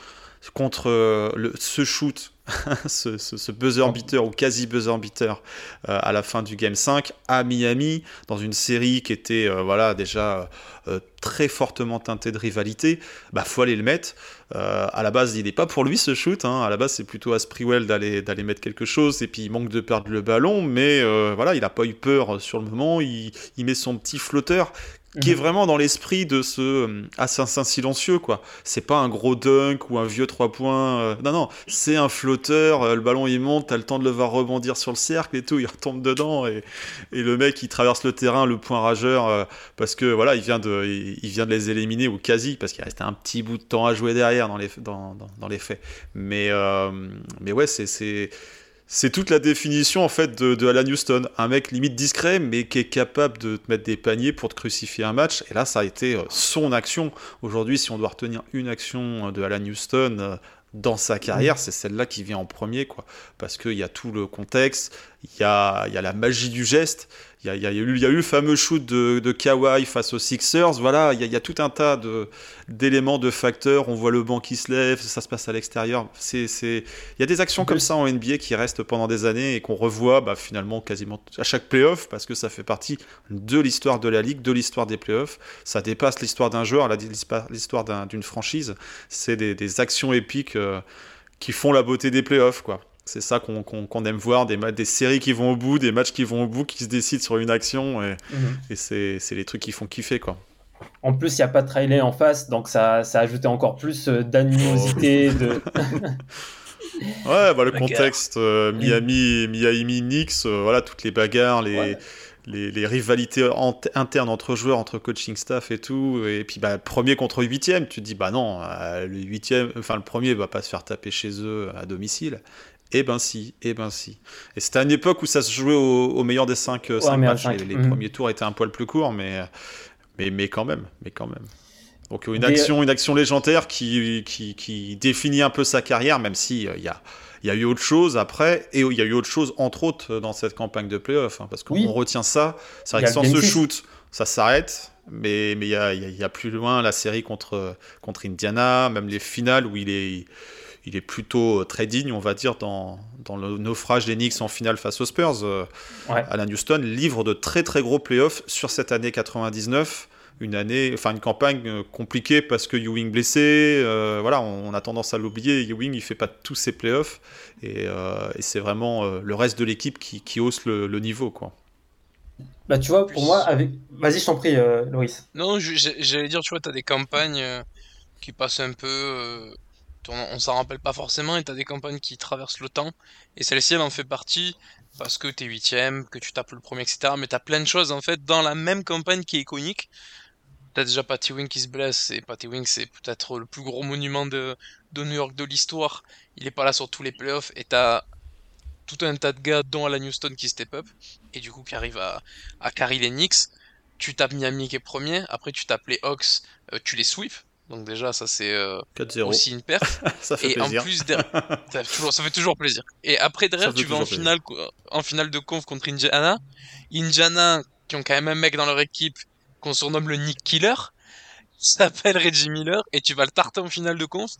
contre ce shoot, ce, ce, ce buzzer beater ou quasi buzzer beater euh, à la fin du game 5 à Miami dans une série qui était euh, voilà déjà euh, très fortement teintée de rivalité, bah faut aller le mettre. À la base, il n'est pas pour lui ce shoot. Hein. À la base, c'est plutôt à Sprewell d'aller d'aller mettre quelque chose. Et puis il manque de perdre le ballon, mais voilà, il n'a pas eu peur sur le moment. Il, il met son petit flotteur qui est vraiment dans l'esprit de ce euh, assassin silencieux quoi. C'est pas un gros dunk ou un vieux 3 points. euh, non non, c'est un flotteur. euh, le ballon il monte, t'as le temps de le voir rebondir sur le cercle et tout, il retombe dedans et, et le mec il traverse le terrain, le point rageur parce que voilà il vient de il, il vient de les éliminer ou quasi parce qu'il restait un petit bout de temps à jouer derrière dans les dans, dans, dans les faits. Mais mais ouais c'est c'est c'est toute la définition en fait de, de Alan Houston, un mec limite discret mais qui est capable de te mettre des paniers pour te crucifier un match. Et là, ça a été euh, son action. Aujourd'hui, si on doit retenir une action de Alan Houston euh, dans sa carrière, c'est celle-là qui vient en premier, quoi. Parce qu'il y a tout le contexte, il y a, y a la magie du geste. Il y a, y a eu, y a eu le fameux shoot de, de Kawhi face aux Sixers. Voilà, il y y a tout un tas d'éléments, de facteurs. On voit le banc qui se lève, ça se passe à l'extérieur. Il y a des actions comme ça en NBA qui restent pendant des années et qu'on revoit bah, finalement quasiment à chaque playoff parce que ça fait partie de l'histoire de la ligue, de l'histoire des playoffs. Ça dépasse l'histoire d'un joueur, l'histoire d'un- d'une franchise. C'est des, des actions épiques euh, qui font la beauté des playoffs, quoi. C'est ça qu'on aime voir, des, séries qui vont au bout, des matchs qui vont au bout, qui se décident sur une action, et, Mhm. et c'est les trucs qui font kiffer, quoi. En plus, il n'y a pas de trailer en face, donc ça, ça a ajouté encore plus euh, d'animosité. De... Ouais, bah, le contexte euh, Miami, Miami Knicks, euh, voilà, toutes les bagarres, les, Ouais. les, les rivalités internes entre joueurs, entre coaching staff et tout. Et puis, bah, premier contre huitième, tu te dis, bah non, euh, le huitième, enfin, le premier va pas se faire taper chez eux à domicile. Eh ben si, eh ben si. Et c'était à une époque où ça se jouait au, au meilleur des cinq, euh, cinq matchs. cinq, Les, les mhm. premiers tours étaient un poil plus courts, mais, mais, mais quand même, mais quand même. Donc une action, une action légendaire qui, qui, qui définit un peu sa carrière, même si euh, il y a, il y a eu autre chose après, et il y a eu autre chose entre autres euh, dans cette campagne de playoff, hein, parce qu'on Oui. retient ça. C'est vrai que sans ce shoot, ça s'arrête. Mais mais il y a, il y a- y a plus loin la série contre, contre Indiana, même les finales où il est, il est plutôt très digne, on va dire, dans, dans le naufrage des Knicks en finale face aux Spurs. Euh, Ouais. Alan Houston livre de très très gros playoffs sur cette année 99. Une année, enfin une campagne euh, compliquée parce que Ewing blessé, euh, voilà, on, on a tendance à l'oublier. Ewing il fait pas tous ses playoffs et, euh, et c'est vraiment euh, le reste de l'équipe qui, qui hausse le, le niveau quoi. Bah, tu vois, pour Plus- moi, avec. Vas-y, je t'en prie, euh, Loïs. Non, j'allais dire, tu vois, t'as des campagnes euh, qui passent un peu. On s'en rappelle pas forcément, et t'as des campagnes qui traversent le temps. Et celle-ci, elle en fait partie parce que t'es huitième, que tu tapes le premier, etc. Mais t'as plein de choses, en fait, dans la même campagne qui est iconique. T'as déjà Patty Wing qui se blesse, et Patty Wing, c'est peut-être le plus gros monument de, de New York de l'histoire. Il est pas là sur tous les playoffs, et t'as tout un tas de gars, dont Alan Houston, qui step up, et du coup qui arrive à, à carry les Knicks. Tu tapes Miami qui est premier, après tu tapes les Hawks, euh, tu les sweeps. Donc déjà, ça c'est euh, 4-0, aussi une perte. ça fait Et plaisir. en plus, derrière, ça, fait toujours, ça fait toujours plaisir. Et après, derrière, tu vas en finale, en finale de conf contre Indiana. Indiana, qui ont quand même un mec dans leur équipe qu'on surnomme le Nick Killer, qui s'appelle Reggie Miller, et tu vas le tarter en finale de conf.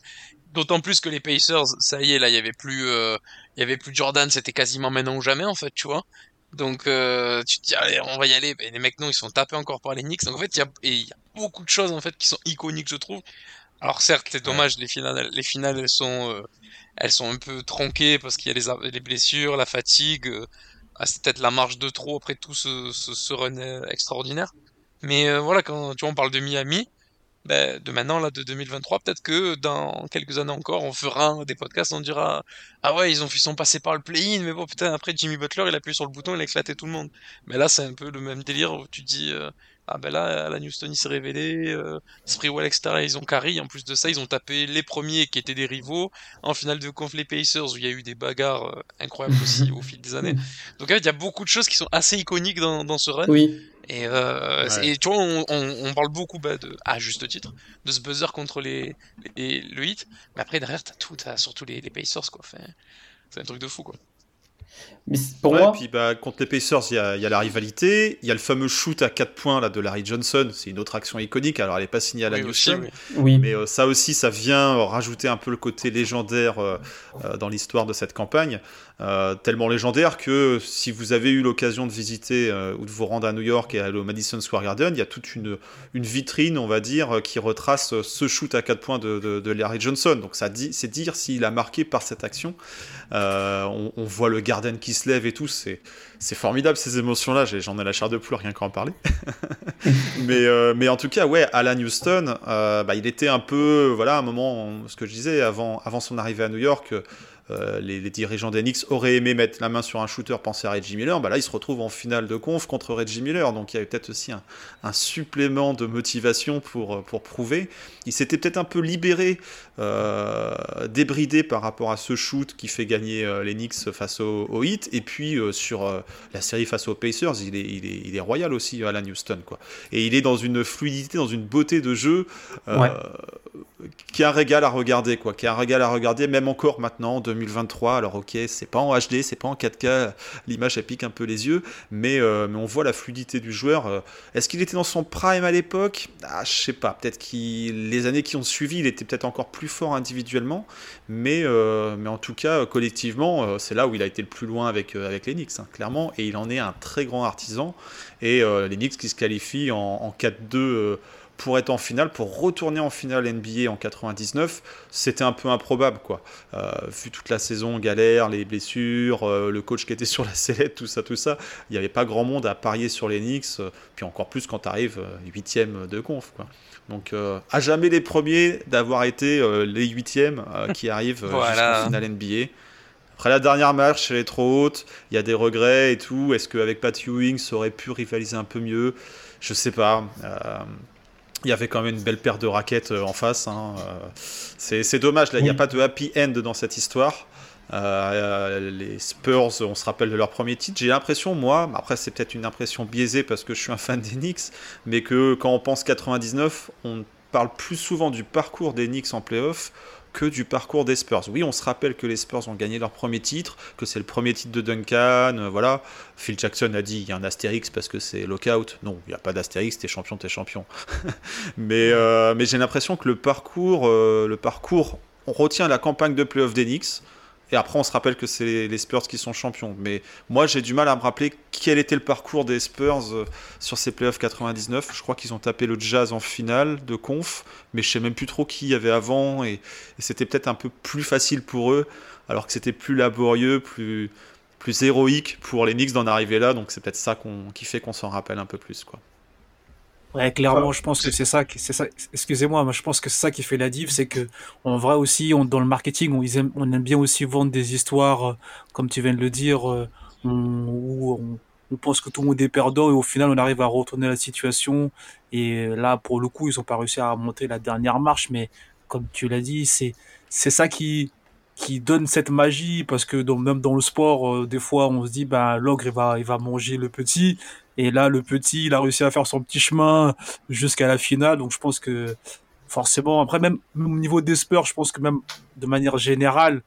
D'autant plus que les Pacers, ça y est, là, il y avait plus, euh, il y avait plus Jordan, c'était quasiment maintenant ou jamais, en fait, tu vois. Donc, euh, tu te dis, allez, on va y aller. Mais les mecs, non, ils sont tapés encore par les Knicks. Donc, en fait, il y a, et il y a beaucoup de choses, en fait, qui sont iconiques, je trouve. Alors, certes, c'est dommage, les finales, les finales, elles sont, euh, elles sont un peu tronquées parce qu'il y a les, blessures, la fatigue. euh, ah, c'est peut-être la marge de trop après tout ce, ce, ce run euh, extraordinaire. Mais euh, voilà, quand tu vois, on parle de Miami, ben, de maintenant, là, de 2023, peut-être que dans quelques années encore, on fera des podcasts, on dira Ah ouais, ils ont ils sont passés par le play-in, mais bon, putain, après Jimmy Butler, il a appuyé sur le bouton, il a éclaté tout le monde. Mais là, c'est un peu le même délire où tu dis Ah ben là, Alan Houston, il s'est révélé, euh, Sprewell, etc., ils ont carry. En plus de ça, ils ont tapé les premiers qui étaient des rivaux en finale de conf les Pacers, où il y a eu des bagarres euh, incroyables aussi au fil des années. Donc en fait, il y a beaucoup de choses qui sont assez iconiques dans, dans ce run. Oui. Et, euh, Ouais. et tu vois, on, on, on parle beaucoup, bah, de, à juste titre, de ce buzzer contre les, les, le hit. Mais après, derrière, t'as tout, t'as surtout les, les Pacers, quoi. Enfin, c'est un truc de fou, quoi. Mais pour Ouais, moi, puis bah, contre les Pacers, il y a, il y a la rivalité. Il y a le fameux shoot à 4 points là, de Larry Johnson. C'est une autre action iconique. Alors, elle n'est pas signée à la Oui, aussi, Houston. oui. oui. Mais euh, ça aussi, ça vient euh, rajouter un peu le côté légendaire euh, euh, dans l'histoire de cette campagne. Euh, tellement légendaire que si vous avez eu l'occasion de visiter euh, ou de vous rendre à New York et aller au Madison Square Garden, il y a toute une, vitrine, on va dire, euh, qui retrace ce shoot à 4 points de, Larry Johnson. Donc ça c'est dire s'il a marqué par cette action. On, voit le Garden qui se lève et tout. C'est, c'est formidable ces émotions-là. J'en ai la chair de poule rien qu'à en parler. mais, en tout cas, ouais, Alan Houston, bah, il était un peu, voilà, à un moment, ce que je disais, avant, avant son arrivée à New York, euh, les, les dirigeants Knicks auraient aimé mettre la main sur un shooter, penser à Reggie Miller. Bah là, il se retrouve en finale de conf contre Reggie Miller. Donc il y avait peut-être aussi un, supplément de motivation pour, euh, pour prouver. Il s'était peut-être un peu libéré, euh, débridé par rapport à ce shoot qui fait gagner euh, Knicks face au, au. Et puis euh, sur la série face aux Pacers, il est, il est, il est royal aussi, Alan Houston. Quoi. Et il est dans une fluidité, dans une beauté de jeu. Ouais. Qui est un régal à regarder, quoi, qui est un régal à regarder, même encore maintenant, en 2023. Alors, ok, c'est pas en HD, c'est pas en 4K, l'image elle pique un peu les yeux, mais, euh, on voit la fluidité du joueur. Euh, Est-ce qu'il était dans son prime à l'époque? Ah, Je sais pas, peut-être que les années qui ont suivi, il était peut-être encore plus fort individuellement, mais, euh, mais en tout cas, collectivement, c'est là où il a été le plus loin avec, avec Knicks, hein, clairement, et il en est un très grand artisan. Et euh, Knicks qui se qualifient en, en 4-2 euh, pour être en finale, pour retourner en finale NBA en 99, c'était un peu improbable, quoi. Euh, vu toute la saison galère, les blessures, euh, le coach qui était sur la sellette, tout ça, tout ça, il n'y avait pas grand monde à parier sur les Knicks, euh, puis encore plus quand tu arrives huitième de conf, quoi. Donc, à jamais les premiers d'avoir été les huitièmes qui arrivent Voilà. jusqu'en finale NBA. Après la dernière marche, elle est trop haute, il y a des regrets et tout. Est-ce qu'avec Pat Ewing, ça aurait pu rivaliser un peu mieux? Je sais pas. Il y avait quand même une belle paire de raquettes euh, en face. hein. Euh, C'est dommage, là, il n'y a pas de happy end dans cette histoire. Euh, les Spurs, on se rappelle de leur premier titre. J'ai l'impression, moi, après c'est peut-être une impression biaisée parce que je suis un fan des Knicks, mais que quand on pense 99, on parle plus souvent du parcours des Knicks en playoff que du parcours des Spurs. Oui, on se rappelle que les Spurs ont gagné leur premier titre, que c'est le premier titre de Duncan, euh, voilà. Phil Jackson a dit il y a un astérix parce que c'est lockout. Non, il n'y a pas d'astérix, t'es champion, t'es champion. mais euh, mais j'ai l'impression que le parcours, euh, le parcours, on retient la campagne de playoff des Knicks. Et après, on se rappelle que c'est les Spurs qui sont champions. Mais moi, j'ai du mal à me rappeler quel était le parcours des Spurs euh, sur ces playoffs 99. Je crois qu'ils ont tapé le Jazz en finale de conf, mais je sais même plus trop qui y avait avant. Et, c'était peut-être un peu plus facile pour eux, alors que c'était plus laborieux, plus, plus héroïque pour les Knicks d'en arriver là. Donc c'est peut-être ça qui fait qu'on s'en rappelle un peu plus. Quoi. Ouais, clairement, je pense que c'est ça, qui- c'est ça. Excusez-moi, mais je pense que c'est ça qui fait la diff, c'est que en vrai aussi, on, dans le marketing, on, on aime bien aussi vendre des histoires, euh, comme tu viens de le dire, euh, on- où on, on pense que tout le monde est perdant et au final, on arrive à retourner la situation. Et là, pour le coup, ils ont pas réussi à remonter la dernière marche, mais comme tu l'as dit, c'est c'est ça qui qui donne cette magie parce que dans, même dans le sport, euh, des fois, on se dit, bah l'ogre il va il va manger le petit. Et là, le petit, il a réussi à faire son petit chemin jusqu'à la finale. Donc, je pense que forcément, après, même, au niveau des je pense que même de manière générale,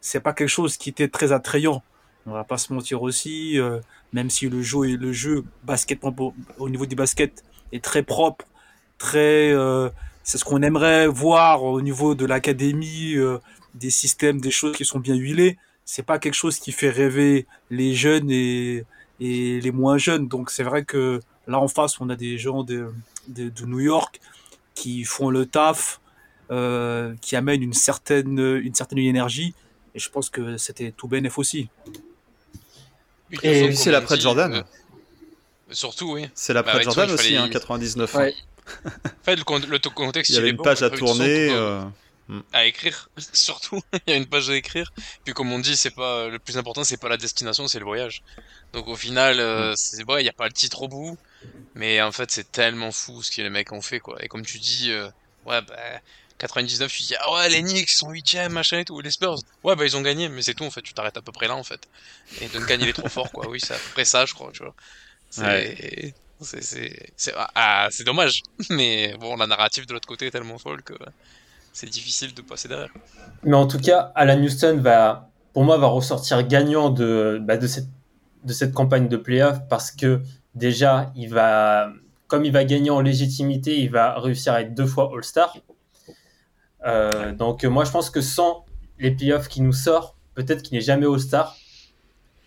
c'est pas quelque chose qui était très attrayant. On va pas se mentir aussi, euh, même si le jeu le jeu basket au niveau du basket est très propre, très, euh, c'est ce qu'on aimerait voir au niveau de l'académie, euh, des systèmes, des choses qui sont bien huilées. C'est pas quelque chose qui fait rêver les jeunes et, et les moins jeunes. Donc c'est vrai que là en face, on a des gens de, de, de New York qui font le taf, euh, qui amènent une certaine, une certaine énergie. Et je pense que c'était tout bénéf aussi. Et puis c'est l'après Jordan. euh, surtout, oui. C'est l'après Bah, Jordan aussi, fallait- hein, 99. Ouais. En fait, le, contexte, Il y avait est une bon, page à tourner. euh, à écrire surtout. Il y a une page à écrire. Puis comme on dit c'est pas le plus important c'est pas la destination c'est le voyage. Donc au final euh, c'est vrai il y a pas le titre au bout mais en fait c'est tellement fou ce que les mecs ont fait quoi. Et comme tu dis euh, ouais bah 99 tu dis ah ouais les Knicks sont 8 machin et tout. Les Spurs ouais bah ils ont gagné mais c'est tout en fait. Tu t'arrêtes à peu près là en fait. Et de gagner les trop forts quoi. Oui c'est à peu près ça je crois tu vois. C'est Ouais. c'est c'est c'est ah, c'est dommage. Mais bon la narrative de l'autre côté est tellement folle que c'est difficile de passer derrière Mais en tout cas, Alan Houston va, pour moi, va ressortir gagnant de, bah, de, cette, de cette campagne de playoff parce que déjà, il va, comme il va gagner en légitimité, il va réussir à être deux fois All-Star. Euh, donc, euh, moi, je pense que sans les playoffs qui nous sort, peut-être qu'il n'est jamais All-Star.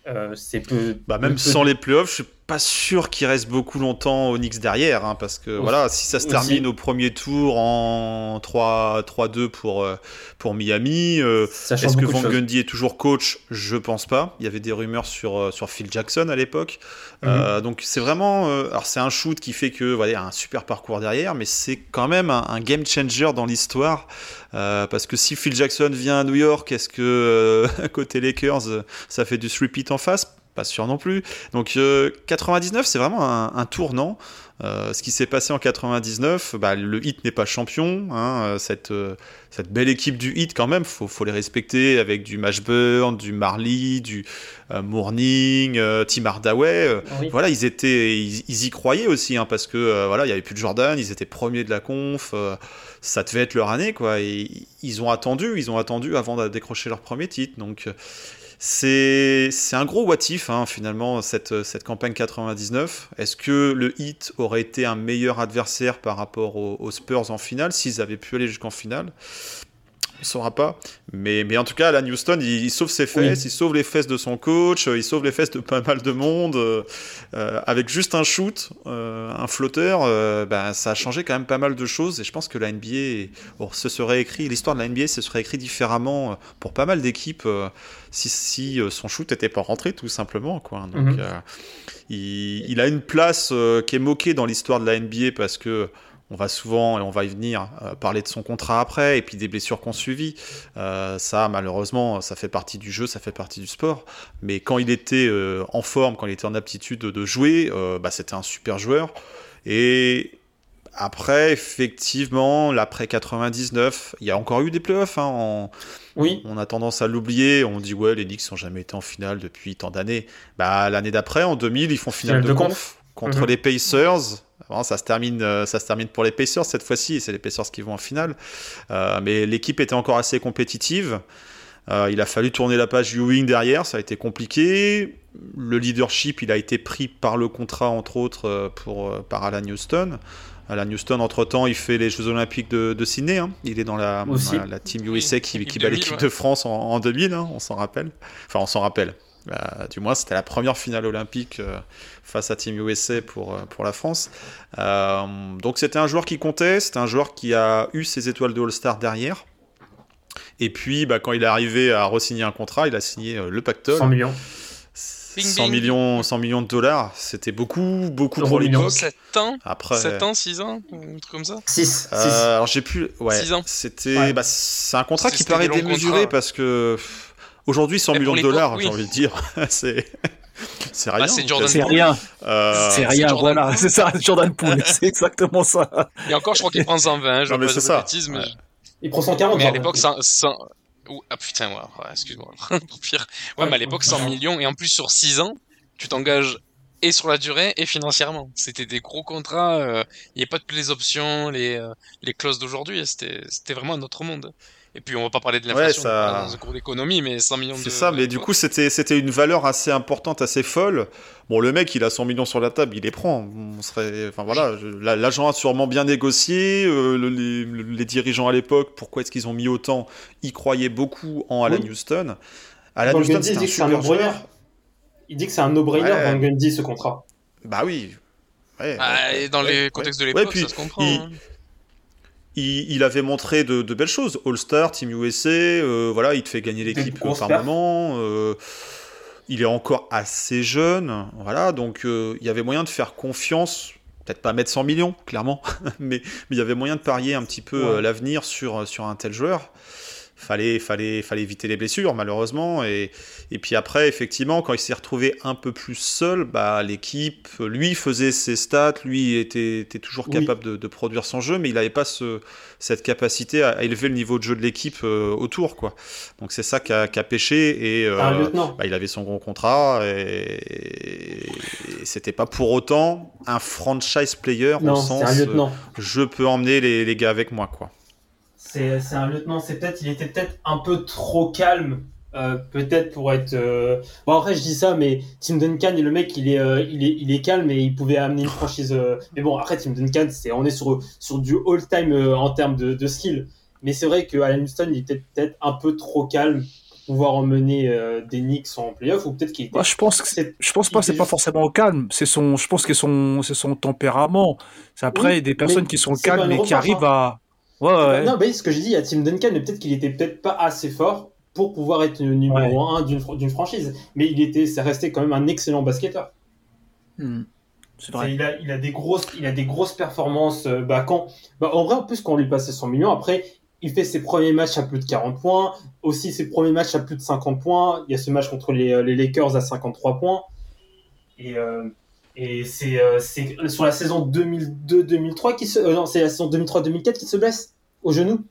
Euh, c'est peu. Bah, même peu- sans les playoffs, je suis pas sûr qu'il reste beaucoup longtemps Knicks derrière, hein, parce que Aussi- voilà, si ça se aussi. termine au premier tour en 3 3-2 pour euh, pour Miami, euh, est-ce que Van. Gundy est toujours coach? Je pense pas. Il y avait des rumeurs sur euh, sur Phil Jackson à l'époque, Mhm. Euh, donc c'est vraiment, euh, alors c'est un shoot qui fait que voilà, il y a un super parcours derrière, mais c'est quand même un, un game changer dans l'histoire, parce que si Phil Jackson vient à New York, est-ce que côté Lakers, ça fait du repeat en face? Pas sûr non plus. Donc euh, 99, c'est vraiment un, un tournant. Euh, ce qui s'est passé en 99, bah, le Heat n'est pas champion. Hein, euh, cette, euh, cette belle équipe du Heat, quand même, faut, faut les respecter avec du Mashburn, du Marley, du euh, Mourning, euh, Tim Hardaway. euh, Oui. voilà, ils étaient, ils, ils y croyaient aussi, hein, parce que euh, voilà, il y avait plus de Jordan, ils étaient premiers de la conf, euh, ça devait être leur année, quoi. Et ils ont attendu, ils ont attendu avant de décrocher leur premier titre. Donc euh, c'est un gros what if, hein, finalement, cette, cette campagne 99. Est-ce que le Heat aurait été un meilleur adversaire par rapport aux Spurs en finale, s'ils avaient pu aller jusqu'en finale? Ne saura pas. Mais, mais en tout cas, Alan Houston, il, il sauve ses fesses, il sauve les fesses de son coach, euh, il sauve les fesses de pas mal de monde. euh, euh, avec juste un shoot, euh, un flotteur, euh, ben, ça a changé quand même pas mal de choses. Et je pense que la NBA, bon, se serait écrit, l'histoire de la NBA se serait écrit différemment pour pas mal d'équipes si, si son shoot n'était pas rentré, tout simplement. Quoi. Donc, Mhm. il, il a une place qui est moquée dans l'histoire de la NBA parce que on va souvent, et on va y venir, euh, parler de son contrat après, et puis des blessures qu'on suivi. Euh, ça, malheureusement, ça fait partie du jeu, ça fait partie du sport. Mais quand il était euh, en forme, quand il était en aptitude de jouer, bah, c'était un super joueur. Et après, effectivement, l'après 99, il y a encore eu des playoffs. Hein, en- Oui, on a tendance à l'oublier. On dit, ouais, les Knicks n'ont jamais été en finale depuis tant d'années. Bah, L'année d'après, en 2000, ils font finale, Finale de de conf, conf. Contre Mhm. les Pacers. Bon, ça, se termine, euh, ça se termine pour les Pacers cette fois-ci, c'est les Pacers qui vont en finale. Euh, mais l'équipe était encore assez compétitive. Euh, il a fallu tourner la page Ewing derrière, ça a été compliqué. Le leadership, il a été pris par le contrat, entre autres, pour, par Alan Houston. Alan Houston, entre-temps, il fait les Jeux Olympiques de, de Sydney. hein. Il est dans la, Team USA qui, bat 2000, l'équipe ouais. de France en, en 2000, hein, on s'en rappelle. Enfin, on s'en rappelle. Euh, du moins, c'était la première finale olympique euh, face à Team USA pour, euh, pour la France. Euh, donc, c'était un joueur qui comptait, c'était un joueur qui a eu ses étoiles de All-Star derrière. Et puis, bah, quand il est arrivé à re-signer un contrat, il a signé euh, le pactole. 100 millions. 100 bing. millions, 100 millions de dollars, c'était beaucoup, beaucoup pour l'époque. 7 ans Après, 7 ans, 6 ans Un truc comme ça 6. euh, alors j'ai plus, ouais, Six ans. c'était, Ouais. bah, c'est un contrat qui paraît démesuré contrats. parce que pff, aujourd'hui 100 Mais millions de dollars, oui. j'ai envie de dire, c'est, c'est rien. Bah, c'est Jordan C'est Poole. rien, Euh, c'est rien, Jordan voilà, Poole. c'est ça, Jordan Poole, c'est exactement ça. Et encore, je crois qu'il prend 120, hein, je Non, mais c'est ça. bêtises, mais, Ouais. Il prend 140. mais à l'époque, Poole. 100... 100... Ouh, Ah putain, ouais, excuse-moi, pour pire. Ouais, mais à l'époque, 100 millions, et en plus sur 6 ans, tu t'engages et sur la durée et financièrement. C'était des gros contrats, euh, il n'y avait pas toutes les options, les, euh, les clauses d'aujourd'hui, c'était c'était vraiment un autre monde. Et puis on va pas parler de l'inflation, Ouais, ça- dans un cours d'économie, mais 100 millions de... C'est ça, mais du coup, c'était, c'était une valeur assez importante, assez folle. Bon, le mec, il a 100 millions sur la table, il les prend. On serait, enfin voilà, l'agent a sûrement bien négocié. euh, le- les, le- les dirigeants à l'époque, pourquoi est-ce qu'ils ont mis autant Ils croyaient beaucoup en Alan Oui. Houston. Alan Van Houston, c'est dit un que c'est un super joueur. Il dit que c'est un no-brainer, Ouais. Van Gundy, ce contrat. Bah oui. Ouais, Ah, et dans ouais, les ouais. contextes de l'époque, ça se comprend. il- hein. Il, il avait montré de, de belles choses. All-Star, Team USA, euh, voilà, il te fait gagner l'équipe par moment. euh, il est encore assez jeune, voilà, donc euh, il y avait moyen de faire confiance. Peut-être pas mettre 100 millions, clairement, mais, mais il y avait moyen de parier un petit peu Ouais. l'avenir sur, sur un tel joueur. Fallait, fallait, fallait éviter les blessures, malheureusement. Et, et puis après, effectivement, quand il s'est retrouvé un peu plus seul, bah, l'équipe, lui faisait ses stats, lui était, était toujours Oui. capable de, de produire son jeu, mais il n'avait pas ce, cette capacité à, à élever le niveau de jeu de l'équipe euh, autour. Quoi. Donc c'est ça qui a, pêché. Et, euh, bah, il avait son gros contrat et, et c'était pas pour autant un franchise player au Non, c'est sens un lieutenant. euh, je peux emmener les, les gars avec moi quoi. C'est un lieutenant. C'est peut-être, il était peut-être un peu trop calme, euh, peut-être pour être. euh, Bon après je dis ça, mais Tim Duncan, le mec, il est, euh, il est, il est calme et il pouvait amener une franchise. Mais bon après Tim Duncan, c'est, on est sur sur du all-time en termes de, de skill. Mais c'est vrai que Alan Houston, il était peut-être un peu trop calme pour pouvoir emmener euh, des Knicks en playoff ou peut-être qu'il était. Moi, je pense que je pense pas c'est pas forcément au calme, c'est son, je pense que son, c'est son tempérament. C'est après Oui, des personnes qui sont calmes et qui arrivent à, ouais, ouais. Non, mais ce que j'ai dit à Tim Duncan, mais peut-être qu'il était peut-être pas assez fort pour pouvoir être le numéro un d'une fr- d'une franchise. Mais il était, ça restait quand même un excellent basketteur. Hmm. Vrai. Il a, il a des grosses, il a des grosses performances. euh, Bah quand, bah en vrai, en plus quand on lui passait 100 millions, après, il fait ses premiers matchs à plus de 40 points, aussi ses premiers matchs à plus de 50 points. Il y a ce match contre les, euh, les Lakers à 53 points. Et, euh, et c'est, euh, c'est sur la saison 2002-2003 qui se, euh, non, c'est la saison 2003-2004 qui se blesse au genou.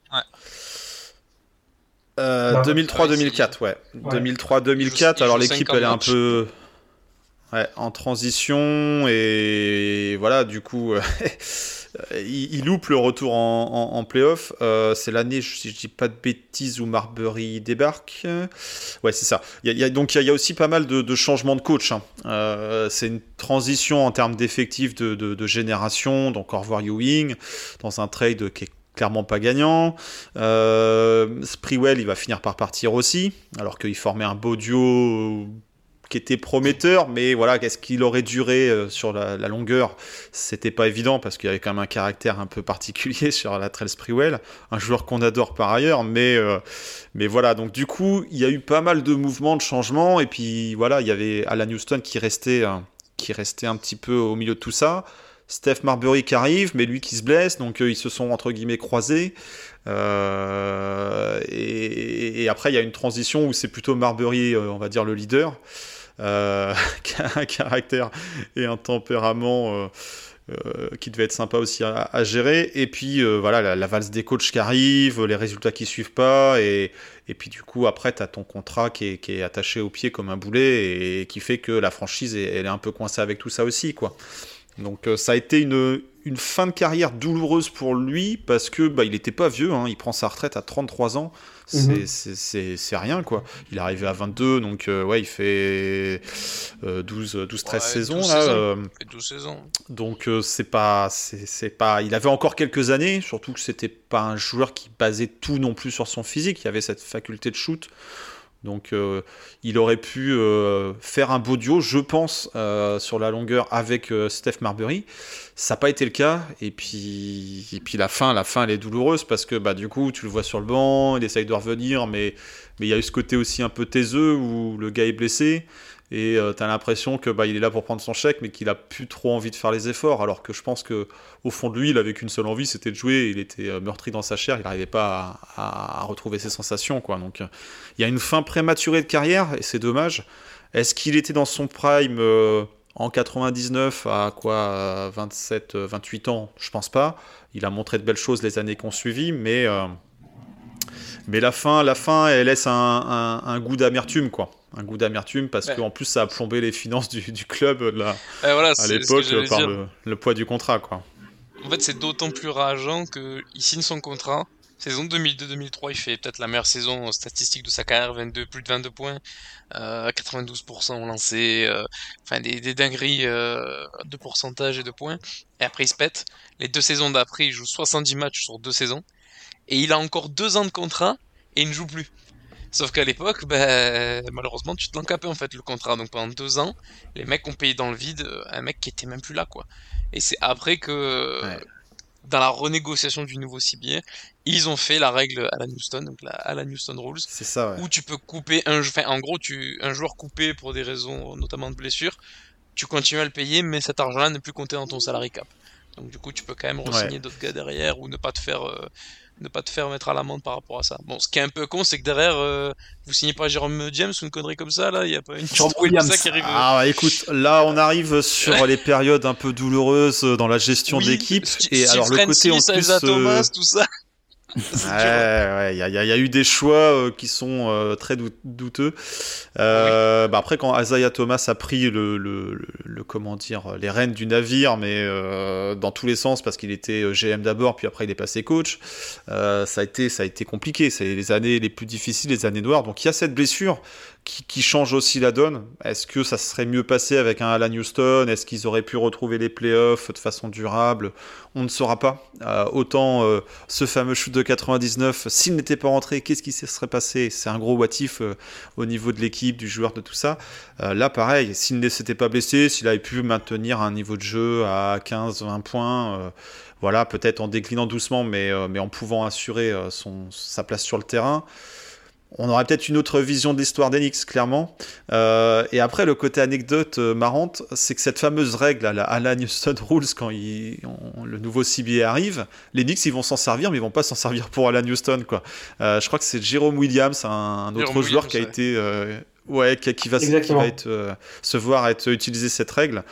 Euh, Bah, 2003-2004, ouais. Ouais. 2003-2004, Il alors l'équipe 50 elle est un peu ouais, en transition et voilà, du coup, euh, il, il loupe le retour en, en, playoff. Euh, c'est l'année, si je dis pas de bêtises, où Marbury débarque. Ouais, c'est ça. Il y a, donc il y, a, aussi pas mal de, changements de coach. hein. Euh, c'est une transition en termes d'effectifs de, génération. Donc au revoir Ewing dans un trade qui est clairement pas gagnant. Euh, Sprewell, il va finir par partir aussi, alors qu'il formait un beau duo euh, qui était prometteur, mais voilà, qu'est-ce qu'il aurait duré euh, sur la, la longueur? C'était pas évident parce qu'il y avait quand même un caractère un peu particulier sur la Trell Sprewell, un joueur qu'on adore par ailleurs, mais euh, mais voilà. Donc du coup, il y a eu pas mal de mouvements, de changements, et puis voilà, il y avait Alan Houston qui restait euh, qui restait un petit peu au milieu de tout ça. Steph Marbury qui arrive, mais lui qui se blesse, donc ils se sont entre guillemets croisés. Et, après, il y a une transition où c'est plutôt Marbury, on va dire, le leader, euh, un caractère et un tempérament euh, euh, qui devait être sympa aussi à, gérer. Et puis, voilà, la, valse des coachs qui arrive, les résultats qui suivent pas. Et, et puis, du coup, après, tu as ton contrat qui est, attaché au pied comme un boulet et, qui fait que la franchise, est- elle est un peu coincée avec tout ça aussi, quoi. Donc ça a été une, une fin de carrière douloureuse pour lui parce que bah, il n'était pas vieux, hein. il prend sa retraite à 33 ans, c'est Mhm. c'est- rien quoi. Il est arrivé à 22, donc euh, ouais, il fait euh, 12, 12 13 Ouais, saisons 12 là. saisons. euh, Et 12 saisons. donc euh, c'est pas, c'est c'est pas, il avait encore quelques années, surtout que c'était pas un joueur qui basait tout non plus sur son physique. Il y avait cette faculté de shoot, donc euh, il aurait pu euh, faire un beau duo, je pense, euh, sur la longueur avec euh, Steph Marbury. Ça n'a pas été le cas, et puis, et puis la fin, la fin, elle est douloureuse parce que bah du coup tu le vois sur le banc, il essaye de revenir, mais mais il y a eu ce côté aussi un peu taiseux où le gars est blessé. Et tu as l'impression que bah, il est là pour prendre son chèque, mais qu'il a plus trop envie de faire les efforts. Alors que je pense que au fond de lui, il avait qu'une seule envie, c'était de jouer. Il était euh, meurtri dans sa chair, il n'arrivait pas à, retrouver ses sensations. Quoi. Donc euh, il y a une fin prématurée de carrière, et c'est dommage. Est-ce qu'il était dans son prime euh, en 99 à quoi euh, 27, euh, 28 ans Je pense pas. Il a montré de belles choses les années qui ont suivi, mais euh, mais la fin, la fin, elle laisse un, un- un goût d'amertume, quoi. Un goût d'amertume parce Ouais. qu'en plus ça a plombé les finances du, du club là, voilà, à l'époque par le, le poids du contrat, quoi. En fait, c'est d'autant plus rageant que il signe son contrat. Saison 2002-2003, il fait peut-être la meilleure saison statistique de sa carrière, 22, plus de 22 points, euh, 92% lancé, euh, enfin des, des dingueries euh, de pourcentage et de points. Et après, il se pète. Les deux saisons d'après, il joue 70 matchs sur deux saisons. Et il a encore deux ans de contrat et il ne joue plus. Sauf qu'à l'époque, ben, malheureusement, tu te l'encapais en fait le contrat. Donc pendant deux ans, les mecs ont payé dans le vide euh, un mec qui était même plus là, quoi. Et c'est après que, Ouais. dans la renégociation du nouveau CBA, ils ont fait la règle Alan Houston, donc la Houston Rules, C'est ça, ouais. où tu peux couper un, enfin, en gros, tu, un joueur coupé pour des raisons notamment de blessure, tu continues à le payer, mais cet argent-là n'est plus compté dans ton salary cap. Donc du coup, tu peux quand même re-signer d'autres gars derrière ou ne pas te faire, euh, ne pas te faire mettre à l'amende par rapport à ça. Bon, ce qui est un peu con, c'est que derrière, euh, vous signez pas Jérôme James ou une connerie comme ça, là, il y a pas une Jérôme Williams. ça qui arrive. Ah, écoute, là on arrive sur les périodes un peu douloureuses dans la gestion Oui, d'équipe. Et Steve alors le côté en plus. Euh, Thomas, tout ça. Ouais, ouais, il y, a- y eu des choix euh, qui sont euh, très dou- douteux. Euh, bah après, quand Isaiah Thomas a pris le, le, le- le- comment dire, les rênes du navire, mais dans tous les sens, parce qu'il était GM d'abord, puis après il est passé coach, ça a été, ça a été compliqué. C'est les années les plus difficiles, les années noires. Donc il y a cette blessure qui, qui change aussi la donne. Est-ce que ça serait mieux passé avec un Alan Houston? Est-ce qu'ils auraient pu retrouver les playoffs de façon durable? On ne saura pas. Autant ce fameux shoot de 99, s'il n'était pas rentré, qu'est-ce qui se serait passé? C'est un gros what if, euh, au niveau de l'équipe, du joueur, de tout ça. Euh, là, pareil, s'il ne s'était pas blessé, s'il avait pu maintenir un niveau de jeu à 15-20 points, euh, voilà, peut-être en déclinant doucement, mais, en pouvant assurer sa place sur le terrain. On aurait peut-être une autre vision de l'histoire d'Enix, clairement. Euh, et après, le côté anecdote euh, marrante, c'est que cette fameuse règle, la Alan Houston Rules, quand il- on- le nouveau CBA arrive, les Knicks, ils vont s'en servir, mais ils vont pas s'en servir pour Alan Houston, quoi. Euh, je crois que c'est Jérôme Williams, un, un autre Jérôme joueur Williams, qui a ouais. été, euh, ouais, qui, qui va, qui Exactement. va être, euh, se voir être utilisé cette règle.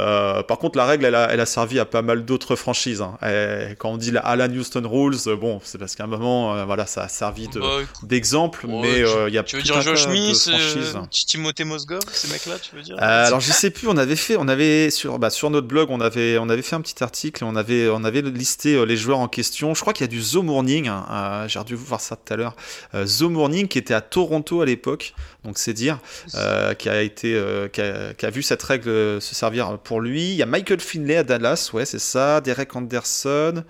Euh, par contre, la règle, elle a, elle a servi à pas mal d'autres franchises. hein. Et quand on dit la Alan Houston Rules, euh, bon, c'est parce qu'à un moment, euh, voilà, ça a servi de- Bah, d'exemple, mais euh, il y a tu veux dire Josh Smith, Timothée Mozgov, ces mecs-là, tu veux dire? Alors je sais plus, on avait fait, on avait sur, bah, sur notre blog, on avait, on avait fait un petit article et on avait, on avait listé les joueurs en question. Je crois qu'il y a du Zo Morning, hein, j'ai dû voir ça tout à l'heure. Zo Morning qui était à Toronto à l'époque, donc c'est dire, euh, qui a été, euh, qui, a, qui a vu cette règle euh, se servir pour lui. Il y a Michael Finlay à Dallas, ouais c'est ça, Derek Anderson.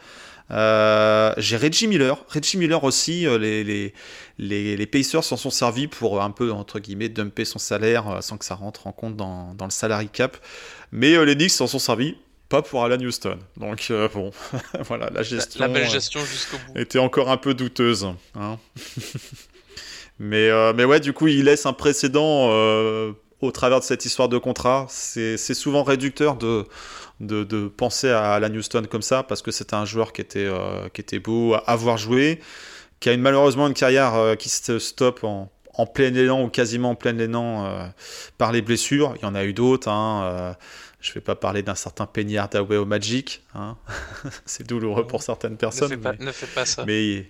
Euh, j'ai Reggie Miller, Reggie Miller aussi, euh, les, les, les, les Pacers s'en sont servis pour un peu, entre guillemets, dumper son salaire euh, sans que ça rentre en compte dans, dans le salary cap. Mais euh, les Knicks s'en sont servis, pas pour Alan Houston. Donc euh, bon, voilà, la gestion la belle euh, gestion jusqu'au bout. était encore un peu douteuse. hein. mais, euh, mais ouais, du coup, il laisse un précédent euh, au travers de cette histoire de contrat. C'est souvent réducteur de, de, de penser à Alan Houston comme ça, parce que c'était un joueur qui était, euh, qui était beau à avoir joué, qui a une, malheureusement une carrière qui se stoppe en, en plein élan ou quasiment en plein élan par les blessures. Il y en a eu d'autres. Hein, je vais pas parler d'un certain Penny Hardaway au Magic. Hein. C'est douloureux pour certaines Ne personnes. fais, pas, mais- ne fais pas ça. mais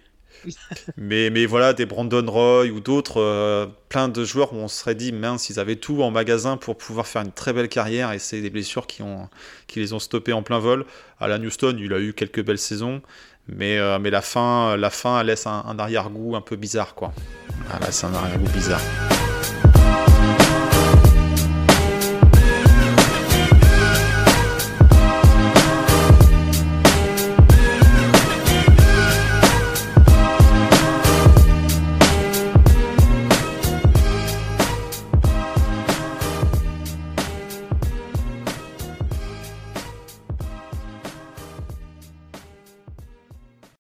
mais, mais voilà, des Brandon Roy ou d'autres, euh, plein de joueurs où on se serait dit, mince, ils avaient tout en magasin pour pouvoir faire une très belle carrière et c'est des blessures qui, ont, qui les ont stoppés en plein vol. Alan Houston, il a eu quelques belles saisons, mais, euh, mais la fin, la fin laisse un, arrière-goût un peu bizarre, quoi. C'est un arrière-goût bizarre.